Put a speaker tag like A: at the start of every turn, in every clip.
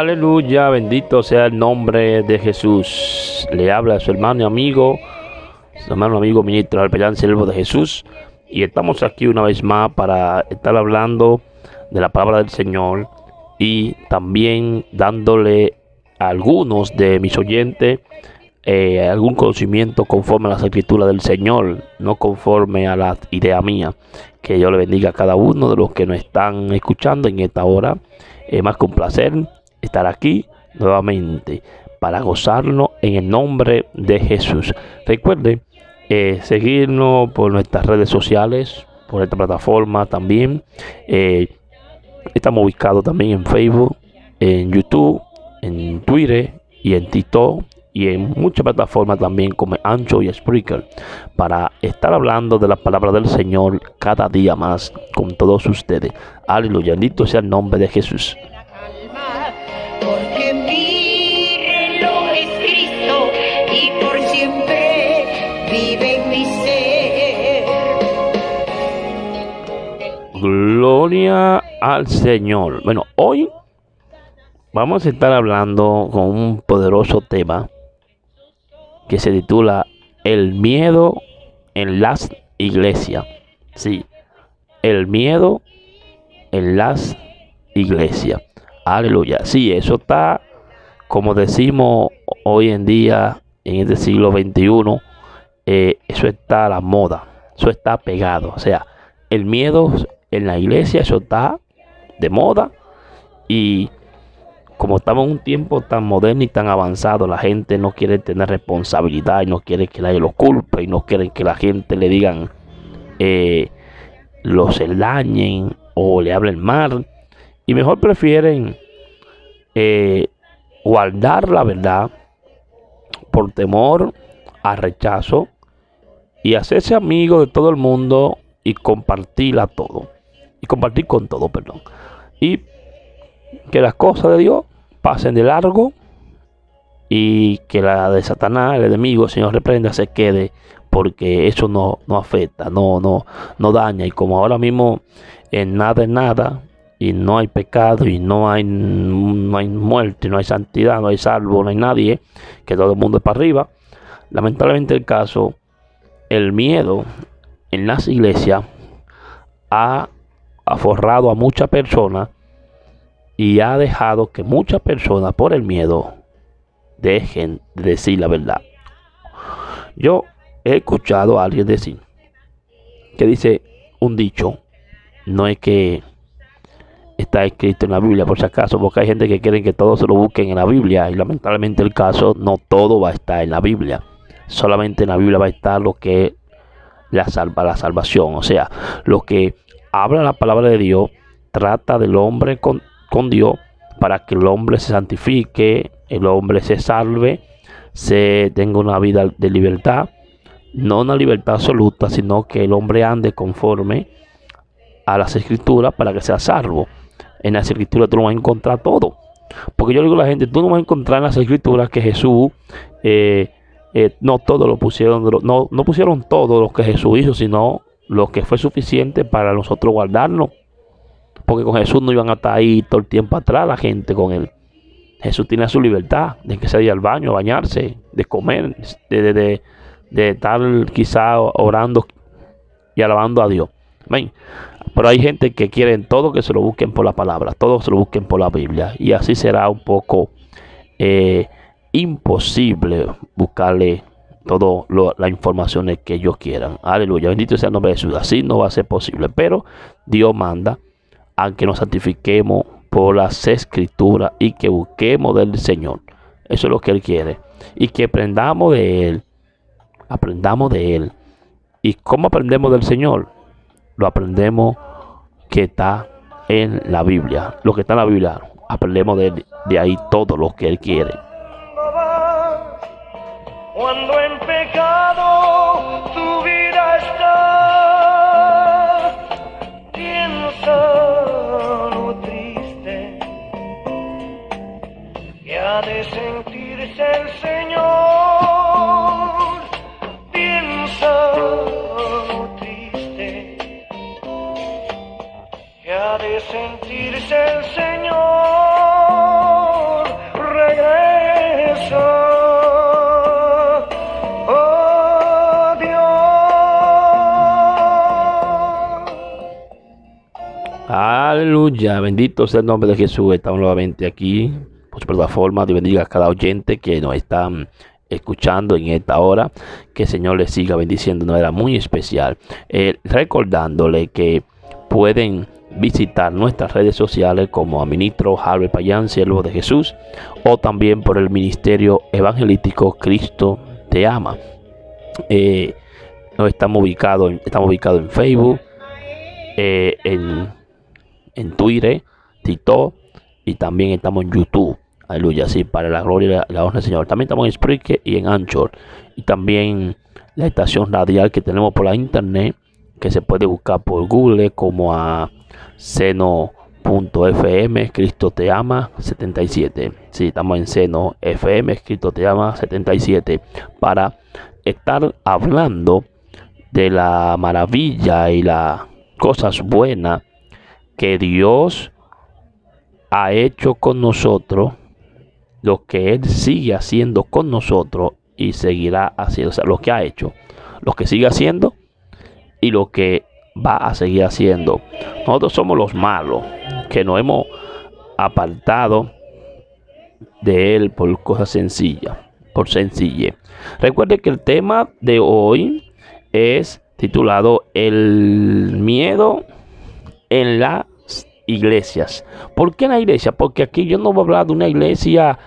A: Aleluya, bendito sea el nombre de Jesús. Le habla a su hermano y amigo, su hermano amigo ministro Alpellán, siervo de Jesús. Y estamos aquí una vez más para estar hablando de la palabra del Señor y también dándole a algunos de mis oyentes eh, algún conocimiento conforme a las escrituras del Señor, no conforme a la idea mía. Que Dios le bendiga a cada uno de los que nos están escuchando en esta hora. Es más un placer estar aquí nuevamente para gozarnos en el nombre de Jesús. Recuerde eh, seguirnos por nuestras redes sociales, por esta plataforma también. Eh, estamos ubicados también en Facebook, en YouTube, en Twitter y en TikTok y en muchas plataformas también como Ancho y Spreaker para estar hablando de la palabra del Señor cada día más con todos ustedes. Aleluya, bendito sea el nombre de Jesús. Gloria al Señor. Bueno, hoy vamos a estar hablando con un poderoso tema que se titula El miedo en las iglesias. Sí, el miedo en las iglesias. Aleluya. Sí, eso está, como decimos hoy en día, en este siglo XXI, eh, eso está a la moda. Eso está pegado. O sea, el miedo en la iglesia, eso está de moda. Y como estamos en un tiempo tan moderno y tan avanzado, la gente no quiere tener responsabilidad y no quiere que nadie lo culpe y no quiere que la gente le digan, eh, los engañen o le hablen mal. Y mejor prefieren eh, guardar la verdad por temor a rechazo y hacerse amigo de todo el mundo y compartirla todo. Y compartir con todo, perdón. Y que las cosas de Dios pasen de largo y que la de Satanás, el enemigo, el Señor reprenda, se quede porque eso no, no afecta, no, no, no daña. Y como ahora mismo en nada es nada, y no hay pecado, y no hay, no hay muerte, no hay santidad, no hay salvo, no hay nadie, que todo el mundo es para arriba. Lamentablemente el caso, el miedo en las iglesias ha aforrado a muchas personas y ha dejado que muchas personas por el miedo dejen de decir la verdad. Yo he escuchado a alguien decir que dice un dicho, no es que está escrito en la Biblia por si acaso, porque hay gente que quiere que todo se lo busquen en la Biblia y lamentablemente el caso no todo va a estar en la Biblia. Solamente en la Biblia va a estar lo que es la, salva, la salvación, o sea, lo que habla la palabra de Dios trata del hombre con, con Dios para que el hombre se santifique, el hombre se salve, se tenga una vida de libertad, no una libertad absoluta, sino que el hombre ande conforme a las escrituras para que sea salvo. En las escrituras tú no vas a encontrar todo. Porque yo digo a la gente, tú no vas a encontrar en las escrituras que Jesús, eh, eh, no todo lo pusieron, no, no pusieron todo lo que Jesús hizo, sino lo que fue suficiente para nosotros guardarnos porque con Jesús no iban a estar ahí todo el tiempo atrás la gente con él. Jesús tenía su libertad de que se vaya al baño, a bañarse, de comer, de, de, de, estar quizá orando y alabando a Dios. Pero hay gente que quiere todo que se lo busquen por la palabra, todo se lo busquen por la Biblia. Y así será un poco eh, imposible buscarle todas las informaciones que ellos quieran. Aleluya, bendito sea el nombre de Jesús. Así no va a ser posible, pero Dios manda a que nos santifiquemos por las escrituras y que busquemos del Señor. Eso es lo que Él quiere. Y que aprendamos de Él. Aprendamos de Él. ¿Y cómo aprendemos del Señor? Lo aprendemos que está en la Biblia. Lo que está en la Biblia. Aprendemos de, de ahí todo lo que Él quiere.
B: Cuando en pecado tu vida está, piensa lo triste que ha de sentirse el Señor. Piensa lo triste que ha de sentirse el Señor
A: Aleluya, bendito sea el nombre de Jesús. Estamos nuevamente aquí por su plataforma. Dios bendiga a cada oyente que nos están escuchando en esta hora. Que el Señor les siga bendiciendo de manera muy especial. Eh, recordándole que pueden visitar nuestras redes sociales como a ministro Harvey Payán, siervo de Jesús, o también por el ministerio evangelístico Cristo te ama. Eh, estamos ubicados estamos en Facebook, eh, en, en Twitter, TikTok y también estamos en YouTube. Aleluya, sí, para la gloria y la, honra del Señor. También estamos en Spreaker y en Anchor. Y también la estación radial que tenemos por la internet, que se puede buscar por Google como a seno.fm, Cristo te ama 77. Sí, estamos en seno FM, Cristo te ama 77. Para estar hablando de la maravilla y las cosas buenas que Dios ha hecho con nosotros, lo que Él sigue haciendo con nosotros y seguirá haciendo, o sea, lo que ha hecho, lo que sigue haciendo y lo que va a seguir haciendo. Nosotros somos los malos que nos hemos apartado de Él por cosas sencillas, por sencille. Recuerde que el tema de hoy es titulado El miedo en las iglesias. ¿Por qué la iglesia? Porque aquí yo no voy a hablar de una iglesia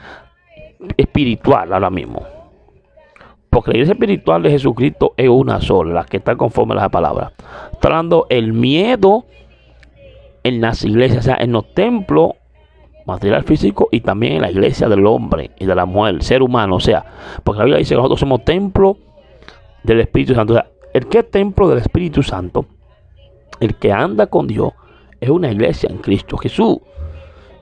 A: espiritual ahora mismo. Porque la iglesia espiritual de Jesucristo es una sola, la que está conforme a la palabra. Hablando el miedo en las iglesias, o sea, en los templos material físico y también en la iglesia del hombre y de la mujer, ser humano, o sea, porque la Biblia dice que nosotros somos templo del Espíritu Santo. O sea, el que es templo del Espíritu Santo, el que anda con Dios, es una iglesia en Cristo Jesús.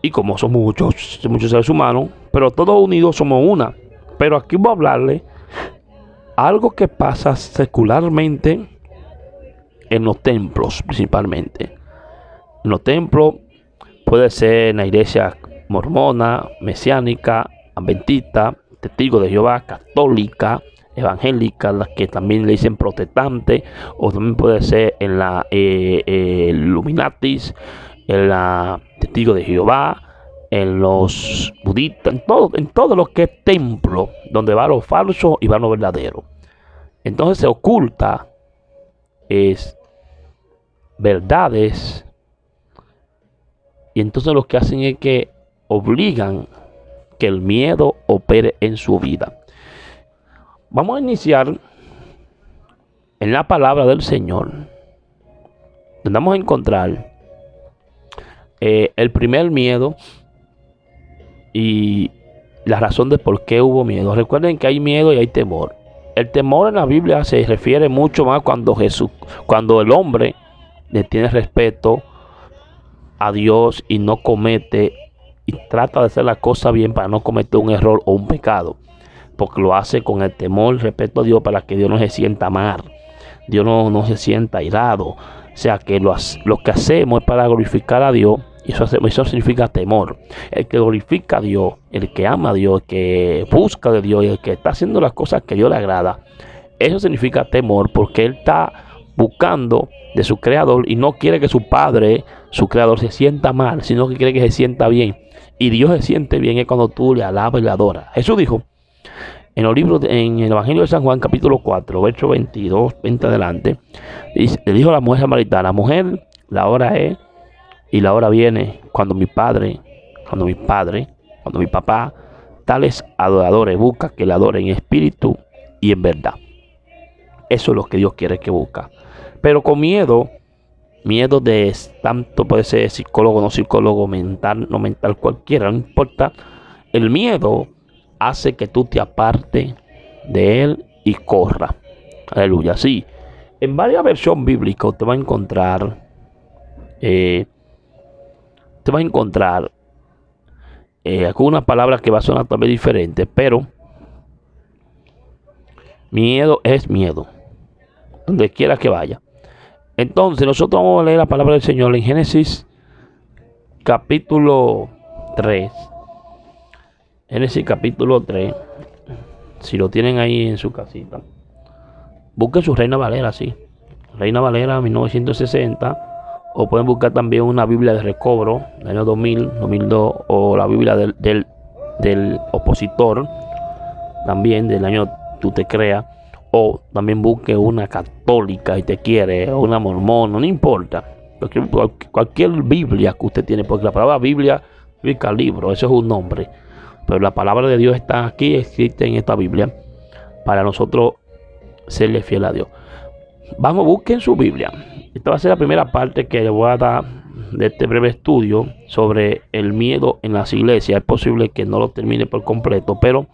A: Y como somos muchos, muchos seres humanos, pero todos unidos somos una. Pero aquí voy a hablarle algo que pasa secularmente en los templos, principalmente. En los templos puede ser en la iglesia mormona, mesiánica, adventista, testigo de Jehová, católica, evangélica, las que también le dicen protestante, o también puede ser en la eh, eh, en la testigo de Jehová, en los budistas, en todo, en lo que es templo, donde va lo falso y va lo verdadero. Entonces se oculta es verdades y entonces lo que hacen es que obligan que el miedo opere en su vida. Vamos a iniciar en la palabra del Señor. Donde vamos a encontrar eh, el primer miedo y la razón de por qué hubo miedo. Recuerden que hay miedo y hay temor. El temor en la Biblia se refiere mucho más cuando Jesús, cuando el hombre le tiene respeto a Dios y no comete y trata de hacer la cosa bien para no cometer un error o un pecado. Porque lo hace con el temor, el respeto a Dios para que Dios no se sienta mal. Dios no, no se sienta irado. O sea que lo, lo, que hacemos es para glorificar a Dios. Y eso, eso significa temor. El que glorifica a Dios, el que ama a Dios, el que busca de Dios y el que está haciendo las cosas que Dios le agrada. Eso significa temor porque Él está buscando de su creador y no quiere que su padre, su creador, se sienta mal, sino que quiere que se sienta bien. Y Dios se siente bien es cuando tú le alabas y le adoras. Jesús dijo en los libros, en el Evangelio de San Juan, capítulo 4, verso 22, 20 adelante, le dijo a la mujer samaritana, mujer, la hora es y la hora viene cuando mi padre, cuando mi padre, cuando mi papá, tales adoradores busca que le adoren en espíritu y en verdad. Eso es lo que Dios quiere que busca. Pero con miedo, miedo de tanto puede ser psicólogo, no psicólogo, mental, no mental, cualquiera, no importa. El miedo hace que tú te aparte de él y corra. Aleluya. Sí, en varias versiones bíblicas te va a encontrar, eh, te va a encontrar eh, algunas palabras que va a sonar también diferentes, pero miedo es miedo donde quiera que vaya. Entonces, nosotros vamos a leer la palabra del Señor en Génesis capítulo 3. Génesis capítulo 3. Si lo tienen ahí en su casita. Busquen su Reina Valera, sí. Reina Valera 1960 O pueden buscar también una Biblia de recobro del año 2000, 2002 o la Biblia del, del, opositor también del año tú te creas. O también busque una católica y te quiere, o una mormona, no importa. Cualquier, cualquier Biblia que usted tiene, porque la palabra Biblia significa libro, eso es un nombre. Pero la palabra de Dios está aquí, existe en esta Biblia, para nosotros serle fiel a Dios. Vamos, busquen su Biblia. Esta va a ser la primera parte que le voy a dar de este breve estudio sobre el miedo en las iglesias. Es posible que no lo termine por completo, pero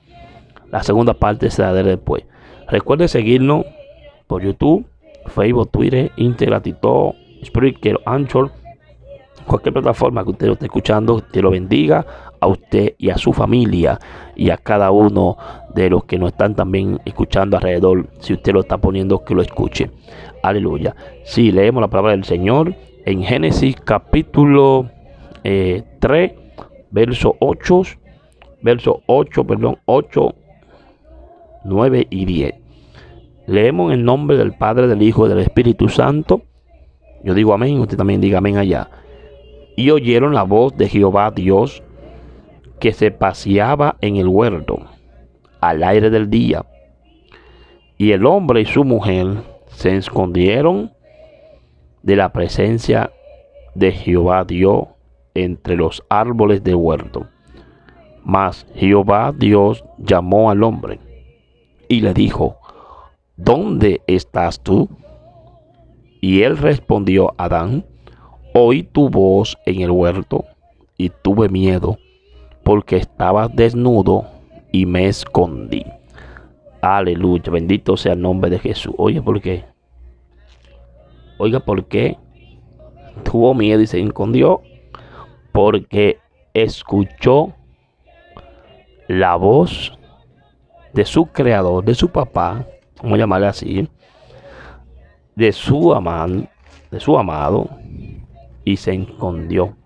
A: la segunda parte se dará después. Recuerde seguirnos por YouTube, Facebook, Twitter, Instagram, TikTok, Spreaker, Anchor, cualquier plataforma que usted lo esté escuchando, que lo bendiga a usted y a su familia y a cada uno de los que nos están también escuchando alrededor, si usted lo está poniendo, que lo escuche. Aleluya. Si leemos la palabra del Señor en Génesis capítulo 3, eh, verso 8, verso 8, perdón, 8, 9 y 10. Leemos en el nombre del Padre, del Hijo y del Espíritu Santo. Yo digo amén, usted también diga amén allá. Y oyeron la voz de Jehová Dios que se paseaba en el huerto al aire del día. Y el hombre y su mujer se escondieron de la presencia de Jehová Dios entre los árboles del huerto. Mas Jehová Dios llamó al hombre y le dijo, ¿dónde estás tú? Y él respondió, Adán, oí tu voz en el huerto y tuve miedo porque estaba desnudo y me escondí. Aleluya, bendito sea el nombre de Jesús. Oye, ¿por qué? Oiga, ¿por qué? Tuvo miedo y se escondió porque escuchó la voz de su creador, de su papá, vamos a llamarle así, de su amado, de su amado, y se escondió.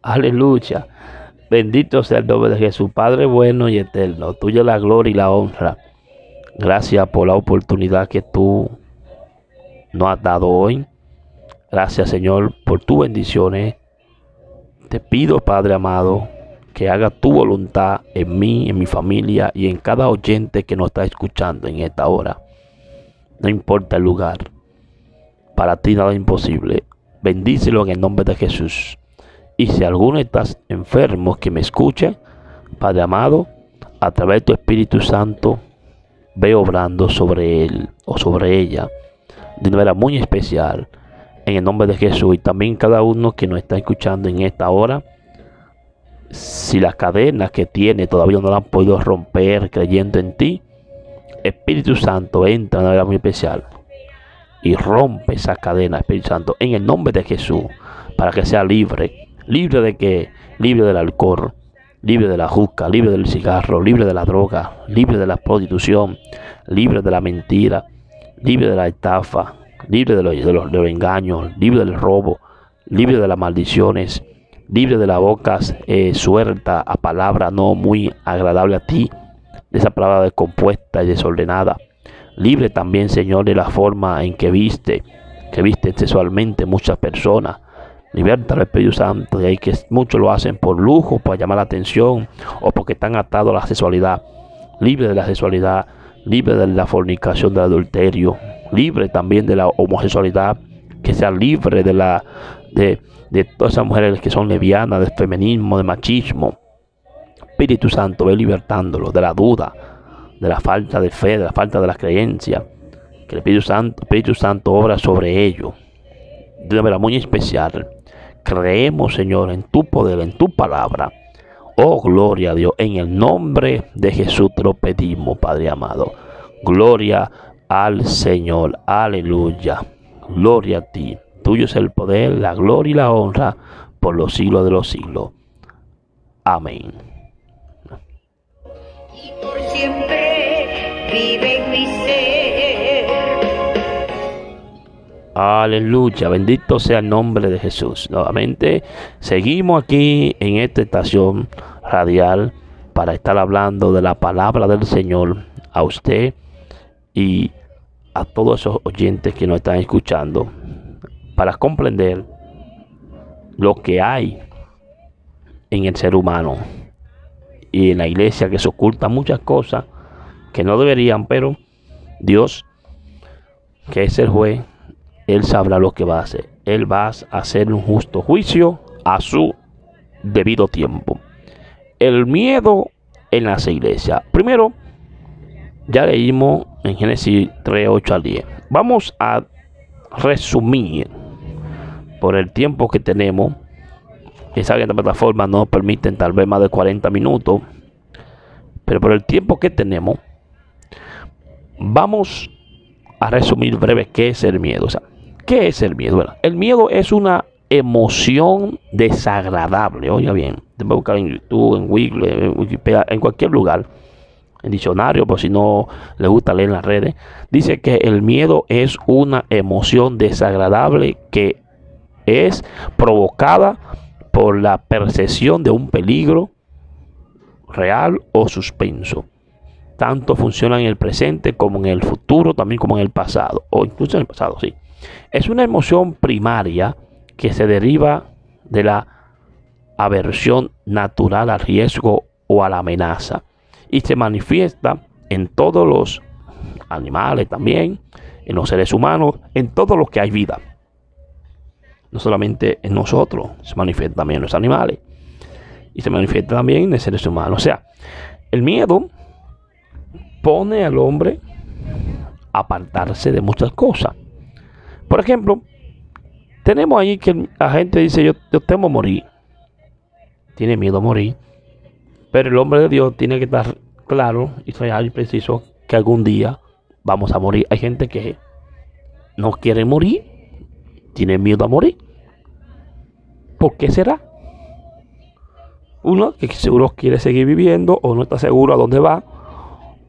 A: Aleluya. Bendito sea el nombre de Jesús, Padre bueno y eterno. Tuya la gloria y la honra. Gracias por la oportunidad que tú nos has dado hoy. Gracias, Señor, por tus bendiciones. Te pido, Padre amado, que haga tu voluntad en mí, en mi familia y en cada oyente que nos está escuchando en esta hora. No importa el lugar. Para ti nada imposible. Bendícelo en el nombre de Jesús. Y si alguno está enfermo que me escuche, Padre amado, a través de tu Espíritu Santo, ve obrando sobre él o sobre ella de una manera muy especial. En el nombre de Jesús y también cada uno que nos está escuchando en esta hora si las cadenas que tiene todavía no la han podido romper creyendo en ti, Espíritu Santo entra de una manera muy especial y rompe esa cadena, Espíritu Santo, en el nombre de Jesús, para que sea libre. ¿Libre de que Libre del alcohol, libre de la juca, libre del cigarro, libre de la droga, libre de la prostitución, libre de la mentira, libre de la estafa, libre de los, de los, engaños, libre del robo, libre de las maldiciones libre de la boca eh, suelta a palabra no muy agradable a ti, de esa palabra descompuesta y desordenada. Libre también, Señor, de la forma en que viste, que viste sexualmente muchas personas. Liberta al Espíritu Santo, de ahí que muchos lo hacen por lujo, para llamar la atención o porque están atados a la sexualidad. Libre de la sexualidad, libre de la fornicación, del adulterio, libre también de la homosexualidad, que sea libre de la de de todas esas mujeres que son levianas, del feminismo, de machismo. Espíritu Santo, ve libertándolo de la duda, de la falta de fe, de la falta de la creencia. Que el Espíritu Santo, Espíritu Santo obra sobre ello de una manera muy especial. Creemos, Señor, en tu poder, en tu palabra. Oh, gloria a Dios. En el nombre de Jesús te lo pedimos, Padre amado. Gloria al Señor. Aleluya. Gloria a ti. Tuyo es el poder, la gloria y la honra por los siglos de los siglos. Amén.
C: Vive en mi ser.
A: Aleluya, bendito sea el nombre de Jesús. Nuevamente, seguimos aquí en esta estación radial para estar hablando de la palabra del Señor a usted y a todos esos oyentes que nos están escuchando para comprender lo que hay en el ser humano y en la iglesia que se ocultan muchas cosas que no deberían, pero Dios, que es el juez, Él sabrá lo que va a hacer. Él va a hacer un justo juicio a su debido tiempo. El miedo en las iglesias. Primero, ya leímos en Génesis 3, 8 al 10. Vamos a resumir por el tiempo que tenemos. Esa plataforma no permiten tal vez más de 40 minutos. Pero por el tiempo que tenemos, vamos a resumir breve qué es el miedo. O ¿qué es el miedo? Bueno, el miedo es una emoción desagradable. Oiga bien, te voy a buscar en YouTube, en Wikipedia, en cualquier lugar, en diccionario, por si no le gusta leer en las redes. Dice que el miedo es una emoción desagradable que es provocada por la percepción de un peligro real o suspenso. Tanto funciona en el presente como en el futuro, también como en el pasado, o incluso en el pasado, sí. Es una emoción primaria que se deriva de la aversión natural al riesgo o a la amenaza y se manifiesta en todos los animales también, en los seres humanos, en todo lo que hay vida. No solamente en nosotros, se manifiesta también en los animales y se manifiesta también en los seres humanos. O sea, el miedo pone al hombre a apartarse de muchas cosas. Por ejemplo, tenemos ahí que la gente dice, yo, yo temo morir. Tiene miedo a morir. Pero el hombre de Dios tiene que estar claro y real y preciso que algún día vamos a morir. Hay gente que no quiere morir, tiene miedo a morir. ¿Por qué será? Uno que seguro quiere seguir viviendo o no está seguro a dónde va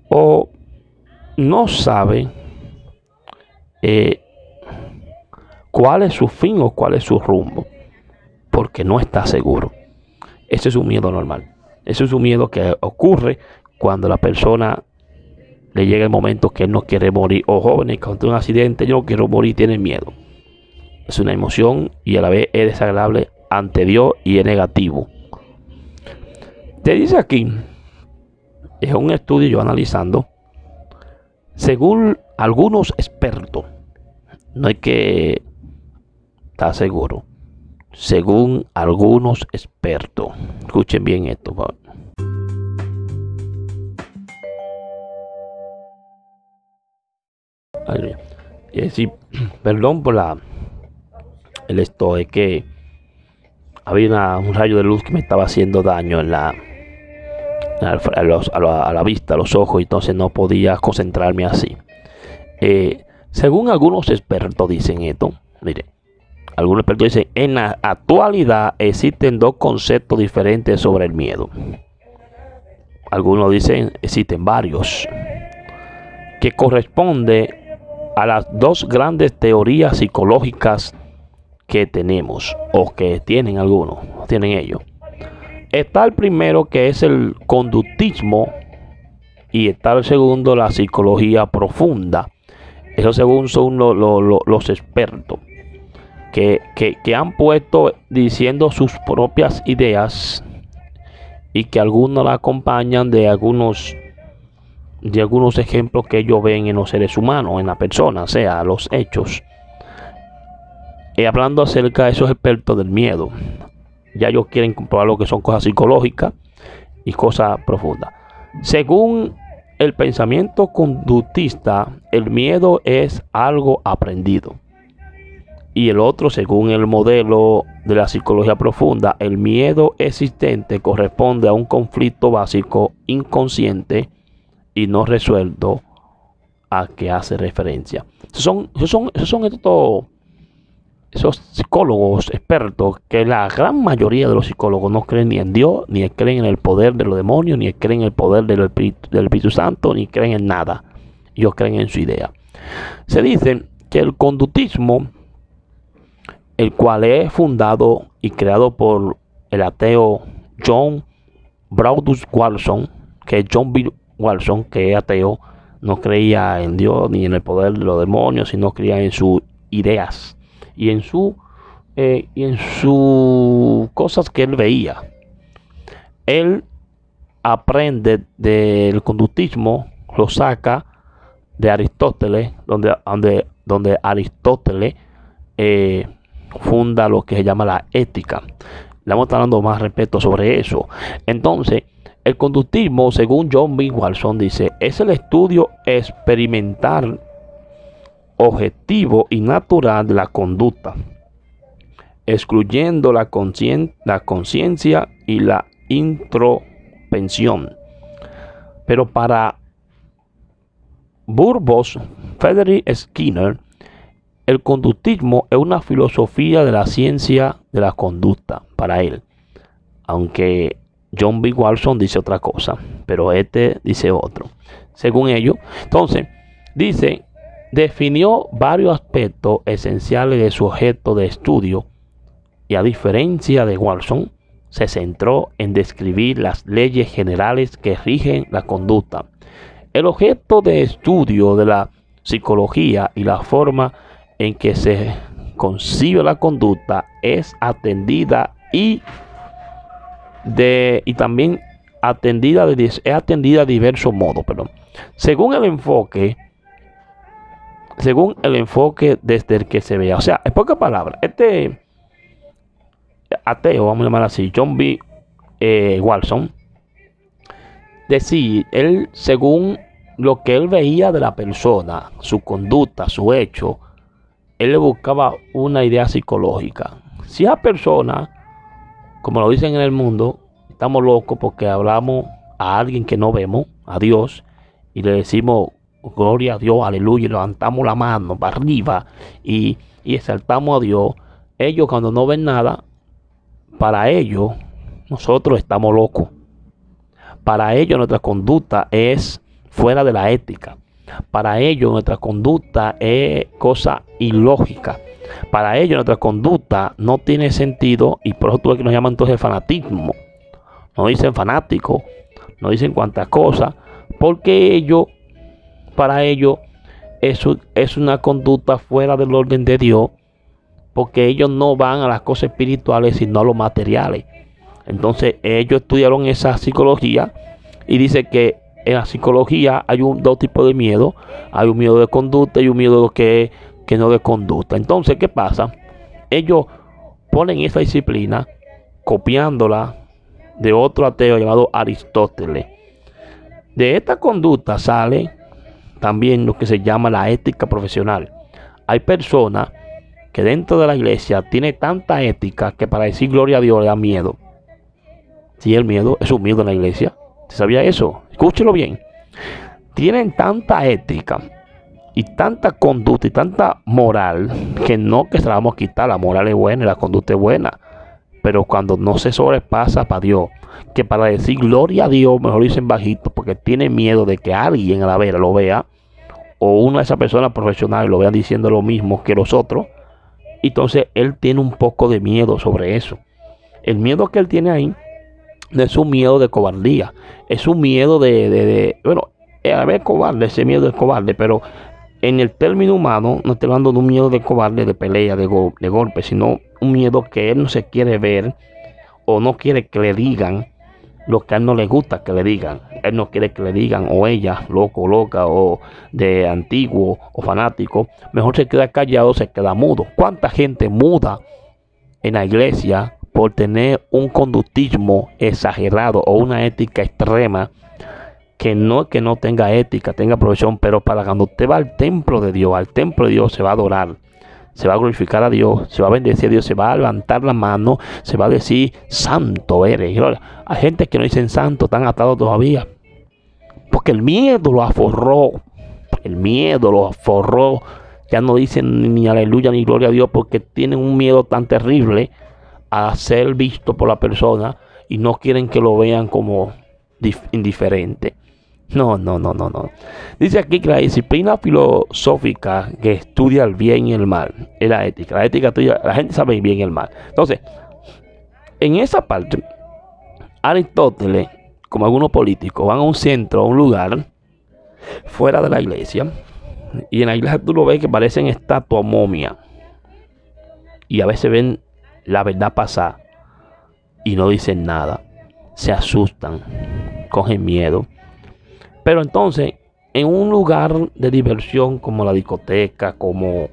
A: o no sabe eh, cuál es su fin o cuál es su rumbo, porque no está seguro. Ese es un miedo normal. Ese es un miedo que ocurre cuando la persona le llega el momento que no quiere morir. O jóvenes, cuando un accidente, yo no quiero morir, tienen miedo. Es una emoción y a la vez es desagradable ante Dios y es negativo. Te dice aquí, es un estudio yo analizando, según algunos expertos, no hay que está seguro, según algunos expertos. Escuchen bien esto. Decir, perdón por la el esto es que había un rayo de luz que me estaba haciendo daño en la a, la, vista, a los ojos, entonces no podía concentrarme así. Eh, según algunos expertos dicen esto, mire, algunos expertos dicen, en la actualidad existen dos conceptos diferentes sobre el miedo. Algunos dicen, existen varios, que corresponde a las dos grandes teorías psicológicas que tenemos, o que tienen algunos, tienen ellos. Está el primero que es el conductismo y está el segundo la psicología profunda. Eso según son los expertos que, han puesto diciendo sus propias ideas y que algunos la acompañan de algunos de algunos ejemplos que ellos ven en los seres humanos, en la persona, o sea, los hechos. Y hablando acerca de esos expertos del miedo, ya ellos quieren comprobar lo que son cosas psicológicas y cosas profundas. Según el pensamiento conductista, el miedo es algo aprendido y el otro, según el modelo de la psicología profunda, el miedo existente corresponde a un conflicto básico inconsciente y no resuelto a que hace referencia. Son, son, son estos, esos psicólogos expertos que la gran mayoría de los psicólogos no creen ni en Dios, ni creen en el poder de los demonios, ni creen en el poder del Espíritu, del Espíritu Santo, ni creen en nada. Ellos creen en su idea. Se dice que el conductismo el cual es fundado y creado por el ateo John Braudus Walson, que John B. Walson, que es ateo, no creía en Dios ni en el poder de los demonios, sino creía en sus ideas y en su eh, en sus cosas que él veía. Él aprende del conductismo, lo saca de Aristóteles, donde, donde, donde Aristóteles eh, funda lo que se llama la ética. Le vamos a estar dando más respeto sobre eso. Entonces, el conductismo, según John B. Walson, dice, es el estudio experimental, objetivo y natural de la conducta, excluyendo la conciencia y la introspección. Pero para Burbos, Frederick Skinner, el conductismo es una filosofía de la ciencia de la conducta para él. Aunque John B. Walson dice otra cosa, pero este dice otro. Según ellos, entonces, dice, definió varios aspectos esenciales de su objeto de estudio y a diferencia de Walson, se centró en describir las leyes generales que rigen la conducta. El objeto de estudio de la psicología y la forma en que se concibe la conducta es atendida y de y también atendida de es atendida de diversos modos. Según el enfoque según el enfoque desde el que se vea. O sea, en pocas palabras, este ateo, vamos a llamar así, John B. Eh, Walson, decía, él, según lo que él veía de la persona, su conducta, su hecho, él le buscaba una idea psicológica. Si a persona, como lo dicen en el mundo, estamos locos porque hablamos a alguien que no vemos, a Dios, y le decimos gloria a Dios, aleluya, levantamos la mano para arriba y, y exaltamos a Dios. Ellos cuando no ven nada, para ellos nosotros estamos locos. Para ellos nuestra conducta es fuera de la ética. Para ellos nuestra conducta es cosa ilógica. Para ellos nuestra conducta no tiene sentido y por eso tú que nos llaman entonces fanatismo. No dicen fanático, no dicen cuantas cosas, porque ellos, para ellos, eso es una conducta fuera del orden de Dios, porque ellos no van a las cosas espirituales, sino a los materiales. Entonces ellos estudiaron esa psicología y dice que en la psicología hay un, dos tipos de miedo. Hay un miedo de conducta y un miedo que, que no de conducta. Entonces, ¿qué pasa? Ellos ponen esa disciplina copiándola de otro ateo llamado Aristóteles. De esta conducta sale también lo que se llama la ética profesional. Hay personas que dentro de la iglesia tiene tanta ética que para decir gloria a Dios le da miedo. Si el miedo es un miedo en la iglesia. ¿Se sabía eso? Escúchelo bien. Tienen tanta ética y tanta conducta y tanta moral que no que se la vamos a quitar. La moral es buena y la conducta es buena. Pero cuando no se sobrepasa para Dios, que para decir gloria a Dios, mejor dicen bajito, porque tiene miedo de que alguien a la vera lo vea, o una de esas personas profesionales lo vean diciendo lo mismo que los otros, entonces él tiene un poco de miedo sobre eso. El miedo que él tiene ahí no es un miedo de cobardía, es un miedo de, de, bueno, a ver, cobarde, ese miedo es cobarde, pero en el término humano no estoy hablando de un miedo de cobarde, de pelea, de, de golpe, sino un miedo que él no se quiere ver o no quiere que le digan lo que a él no le gusta que le digan. Él no quiere que le digan o ella, loco, loca, o de antiguo o fanático. Mejor se queda callado, se queda mudo. ¿Cuánta gente muda en la iglesia por tener un conductismo exagerado o una ética extrema? Que no que no tenga ética, tenga profesión, pero para cuando usted va al templo de Dios, al templo de Dios se va a adorar se va a glorificar a Dios, se va a bendecir a Dios, se va a levantar la mano, se va a decir, santo eres. Hay gente que no dicen santo, están atados todavía. Porque el miedo lo aforró. El miedo lo aforró. Ya no dicen ni aleluya ni gloria a Dios porque tienen un miedo tan terrible a ser visto por la persona y no quieren que lo vean como indiferente. No, no, no, no, no. Dice aquí que la disciplina filosófica que estudia el bien y el mal es la ética. La ética estudia, la gente sabe el bien y el mal. Entonces, en esa parte, Aristóteles, como algunos políticos, van a un centro, a un lugar fuera de la iglesia. Y en la iglesia tú lo ves que parecen estatuas momia. y a veces ven la verdad pasar y no dicen nada. Se asustan, cogen miedo. Pero entonces, en un lugar de diversión como la discoteca, como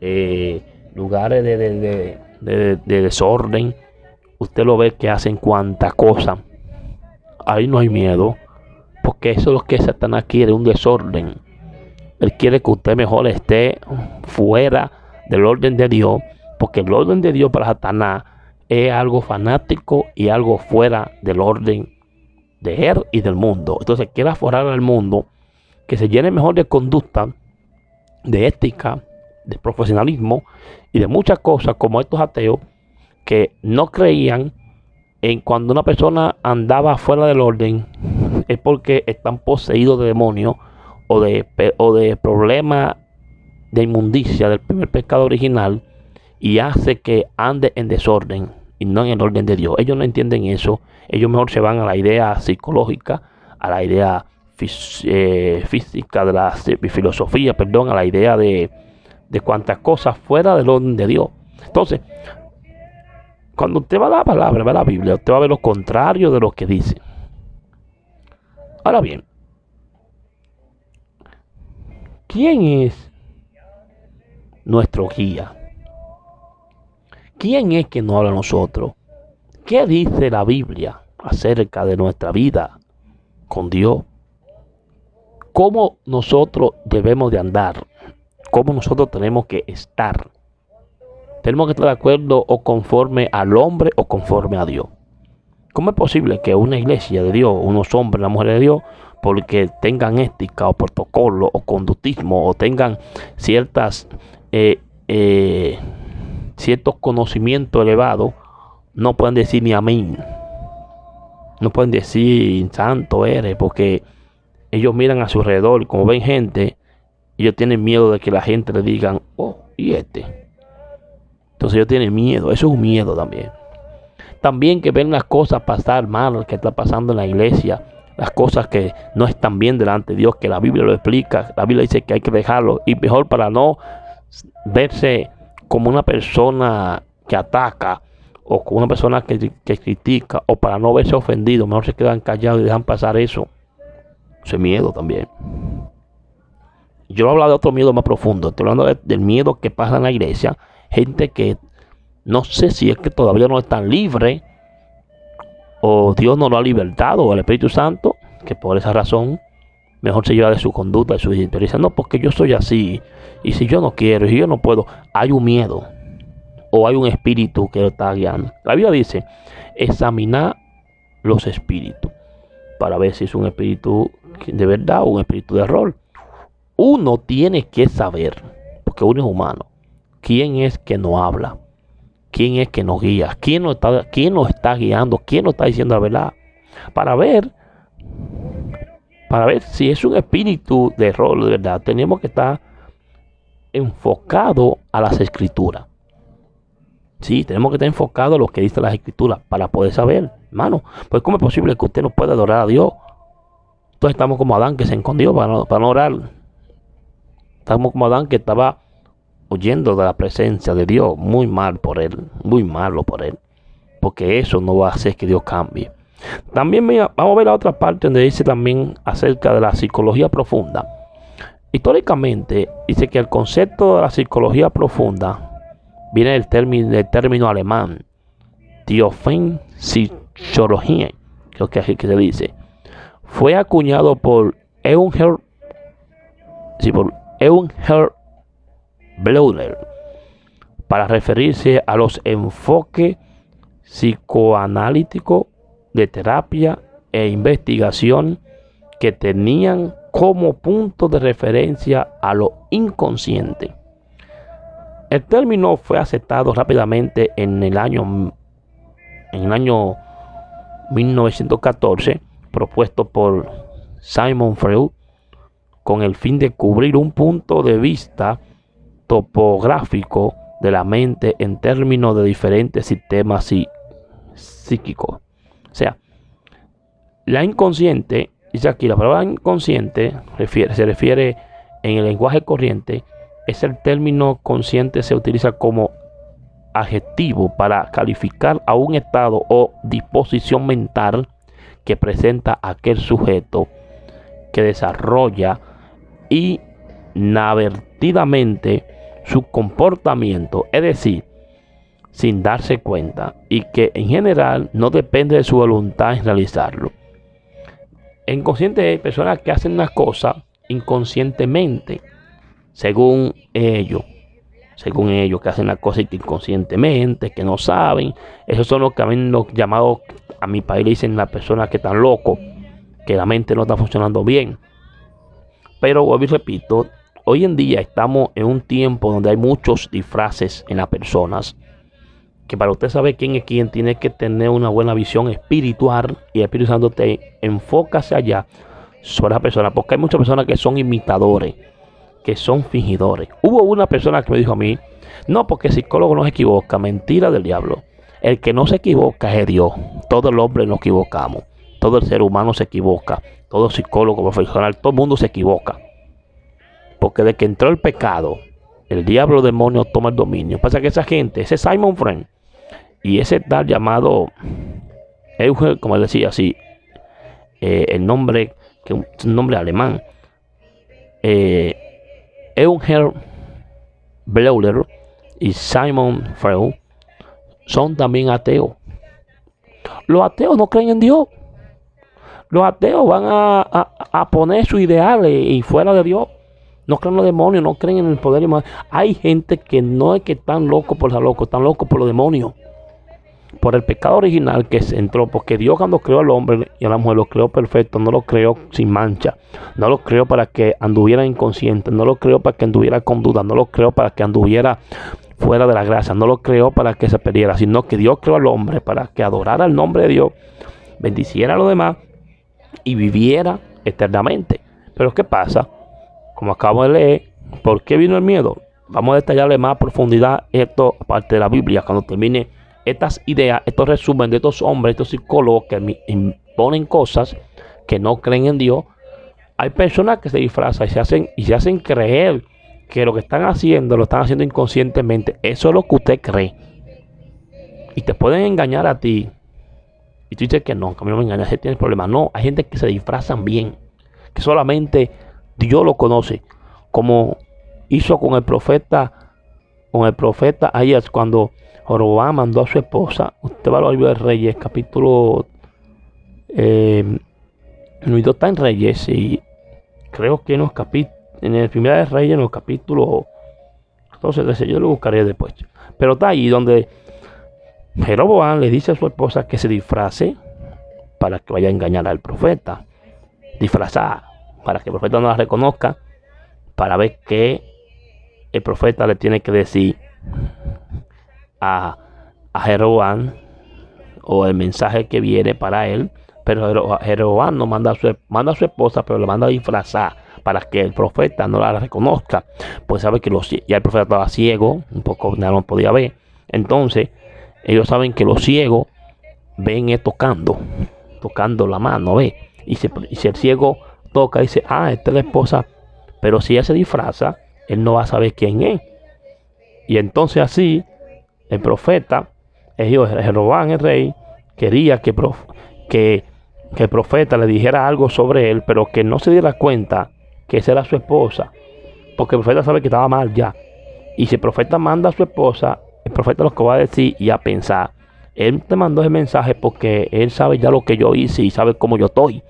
A: eh, lugares de, de- de- de- de desorden, usted lo ve que hacen cuanta cosa. Ahí no hay miedo, porque eso es lo que Satanás quiere, un desorden. Él quiere que usted mejor esté fuera del orden de Dios, porque el orden de Dios para Satanás es algo fanático y algo fuera del orden de él y del mundo. Entonces quiere aforar al mundo que se llene mejor de conducta, de ética, de profesionalismo y de muchas cosas como estos ateos que no creían en cuando una persona andaba fuera del orden es porque están poseídos de demonios o de, o de problemas de inmundicia del primer pecado original y hace que ande en desorden y no en el orden de Dios. Ellos no entienden eso. Ellos mejor se van a la idea psicológica, a la idea eh, física de la filosofía, perdón, a la idea de, de cuantas cosas fuera del orden de Dios. Entonces, cuando usted va a la palabra, va a la Biblia, usted va a ver lo contrario de lo que dice. Ahora bien, ¿quién es nuestro guía? ¿Quién es que nos habla a nosotros? ¿Qué dice la Biblia acerca de nuestra vida con Dios? ¿Cómo nosotros debemos de andar? ¿Cómo nosotros tenemos que estar? Tenemos que estar de acuerdo o conforme al hombre o conforme a Dios. ¿Cómo es posible que una iglesia de Dios, unos hombres, las mujeres de Dios, porque tengan ética o protocolo o conductismo o tengan ciertas eh, eh, ciertos conocimientos elevados, no pueden decir ni amén. No pueden decir santo eres, porque ellos miran a su alrededor como ven gente, ellos tienen miedo de que la gente le digan, oh, y este. Entonces ellos tienen miedo, eso es un miedo también. También que ven las cosas pasar mal, que está pasando en la iglesia, las cosas que no están bien delante de Dios, que la Biblia lo explica. La Biblia dice que hay que dejarlo y mejor para no verse como una persona que ataca o como una persona que, critica o para no verse ofendido, mejor se quedan callados y dejan pasar eso. Ese miedo también. Yo hablo de otro miedo más profundo, estoy hablando de- del miedo que pasa en la iglesia. Gente que no sé si es que todavía no están libres o Dios no lo ha libertado o el Espíritu Santo, que por esa razón mejor se lleva de su conducta, de su identidad. Dice, no, porque yo soy así. Y si yo no quiero, y si yo no puedo, hay un miedo o hay un espíritu que lo está guiando. La Biblia dice, examinar los espíritus para ver si es un espíritu de verdad o un espíritu de error. Uno tiene que saber, porque uno es humano, quién es que nos habla, quién es que nos guía, quién nos está, quién nos está guiando, quién nos está diciendo la verdad, para ver, para ver si es un espíritu de error de verdad. Tenemos que estar enfocado a las escrituras. Sí, tenemos que estar enfocado a lo que dice las escrituras para poder saber, hermano. Pues cómo es posible que usted no pueda adorar a Dios. Entonces estamos como Adán que se escondió para no, para no orar. Estamos como Adán que estaba huyendo de la presencia de Dios. Muy mal por él, muy malo por él. Porque eso no va a hacer que Dios cambie. También vamos a ver la otra parte donde dice también acerca de la psicología profunda. Históricamente dice que el concepto de la psicología profunda viene del término, del término alemán Tiefenpsychologie, creo que es que se dice. Fue acuñado por Eunher, sí, por Eunher Bleuler para referirse a los enfoques psicoanalíticos de terapia e investigación que tenían como punto de referencia a lo inconsciente. El término fue aceptado rápidamente en el año en el año 1914, propuesto por Simon Freud con el fin de cubrir un punto de vista topográfico de la mente en términos de diferentes sistemas psí- psíquicos. Sea, la inconsciente, dice aquí, la palabra inconsciente se refiere en el lenguaje corriente, es el término consciente se utiliza como adjetivo para calificar a un estado o disposición mental que presenta aquel sujeto que desarrolla inadvertidamente su comportamiento, es decir, sin darse cuenta y que en general no depende de su voluntad en realizarlo. Inconsciente hay personas que hacen las cosas inconscientemente, según ellos, según ellos que hacen las cosas inconscientemente, que no saben. Esos son los que han los llamados, a mi país le dicen las personas que están locos, que la mente no está funcionando bien. Pero vuelvo y repito, hoy en día estamos en un tiempo donde hay muchos disfraces en las personas. Que para usted saber quién es quién, tiene que tener una buena visión espiritual. Y el Espíritu Santo te enfoca allá sobre la persona. Porque hay muchas personas que son imitadores, que son fingidores. Hubo una persona que me dijo a mí, no, porque el psicólogo no se equivoca, mentira del diablo. El que no se equivoca es Dios. Todo el hombre nos equivocamos. Todo el ser humano se equivoca. Todo psicólogo profesional, todo el mundo se equivoca. Porque de que entró el pecado, el diablo demonio toma el dominio. Pasa que esa gente, ese Simon Friend y ese tal llamado Eugen, como decía así, eh, el nombre, que un nombre alemán, eh, Eugen Bleuler y Simon Freud son también ateos. Los ateos no creen en Dios. Los ateos van a, poner sus ideales y fuera de Dios. No creen en los demonios, no creen en el poder. Hay gente que no es que están locos por ser locos, están locos por los demonios. Por el pecado original que se entró. Porque Dios cuando creó al hombre y a la mujer lo creó perfecto, no lo creó sin mancha. No lo creó para que anduviera inconsciente. No lo creó para que anduviera con duda. No lo creó para que anduviera fuera de la gracia. No lo creó para que se perdiera. Sino que Dios creó al hombre para que adorara el nombre de Dios. Bendiciera a los demás y viviera eternamente. Pero ¿qué pasa? Como acabo de leer, ¿por qué vino el miedo? Vamos a detallarle más a profundidad esto, aparte de la Biblia, cuando termine estas ideas, estos resumen de estos hombres, estos psicólogos que imponen cosas que no creen en Dios. Hay personas que se disfrazan y se hacen, y se hacen creer que lo que están haciendo lo están haciendo inconscientemente. Eso es lo que usted cree. Y te pueden engañar a ti y tú dices que no, que a mí no me engañas, tienes problemas. No, hay gente que se disfrazan bien, que solamente Dios lo conoce, como hizo con el profeta, con el profeta Ayas cuando Jorobán mandó a su esposa. Usted va a libro de Reyes, capítulo. Eh, no está en Reyes y creo que en los capítulos. En el primer de Reyes, en los capítulos. Entonces, yo lo buscaré después. Pero está ahí donde Jeroboam le dice a su esposa que se disfrace para que vaya a engañar al profeta. Disfrazar para que el profeta no la reconozca, para ver qué el profeta le tiene que decir a, a Jeroboam o el mensaje que viene para él. Pero Jeroboam no manda a, su, manda a su esposa, pero le manda a disfrazar para que el profeta no la reconozca. Pues sabe que los, ya el profeta estaba ciego, un poco no podía ver. Entonces, ellos saben que los ciegos ven tocando, tocando la mano, ¿ve? Y si, el ciego toca y dice, ah, esta es la esposa, pero si ella se disfraza, él no va a saber quién es. Y entonces así, el profeta, Jeroboam el rey, quería que, que, que el profeta le dijera algo sobre él, pero que no se diera cuenta que esa era su esposa, porque el profeta sabe que estaba mal ya. Y si el profeta manda a su esposa, el profeta lo que va a decir y a pensar. Él te mandó ese mensaje porque él sabe ya lo que yo hice y sabe cómo yo estoy.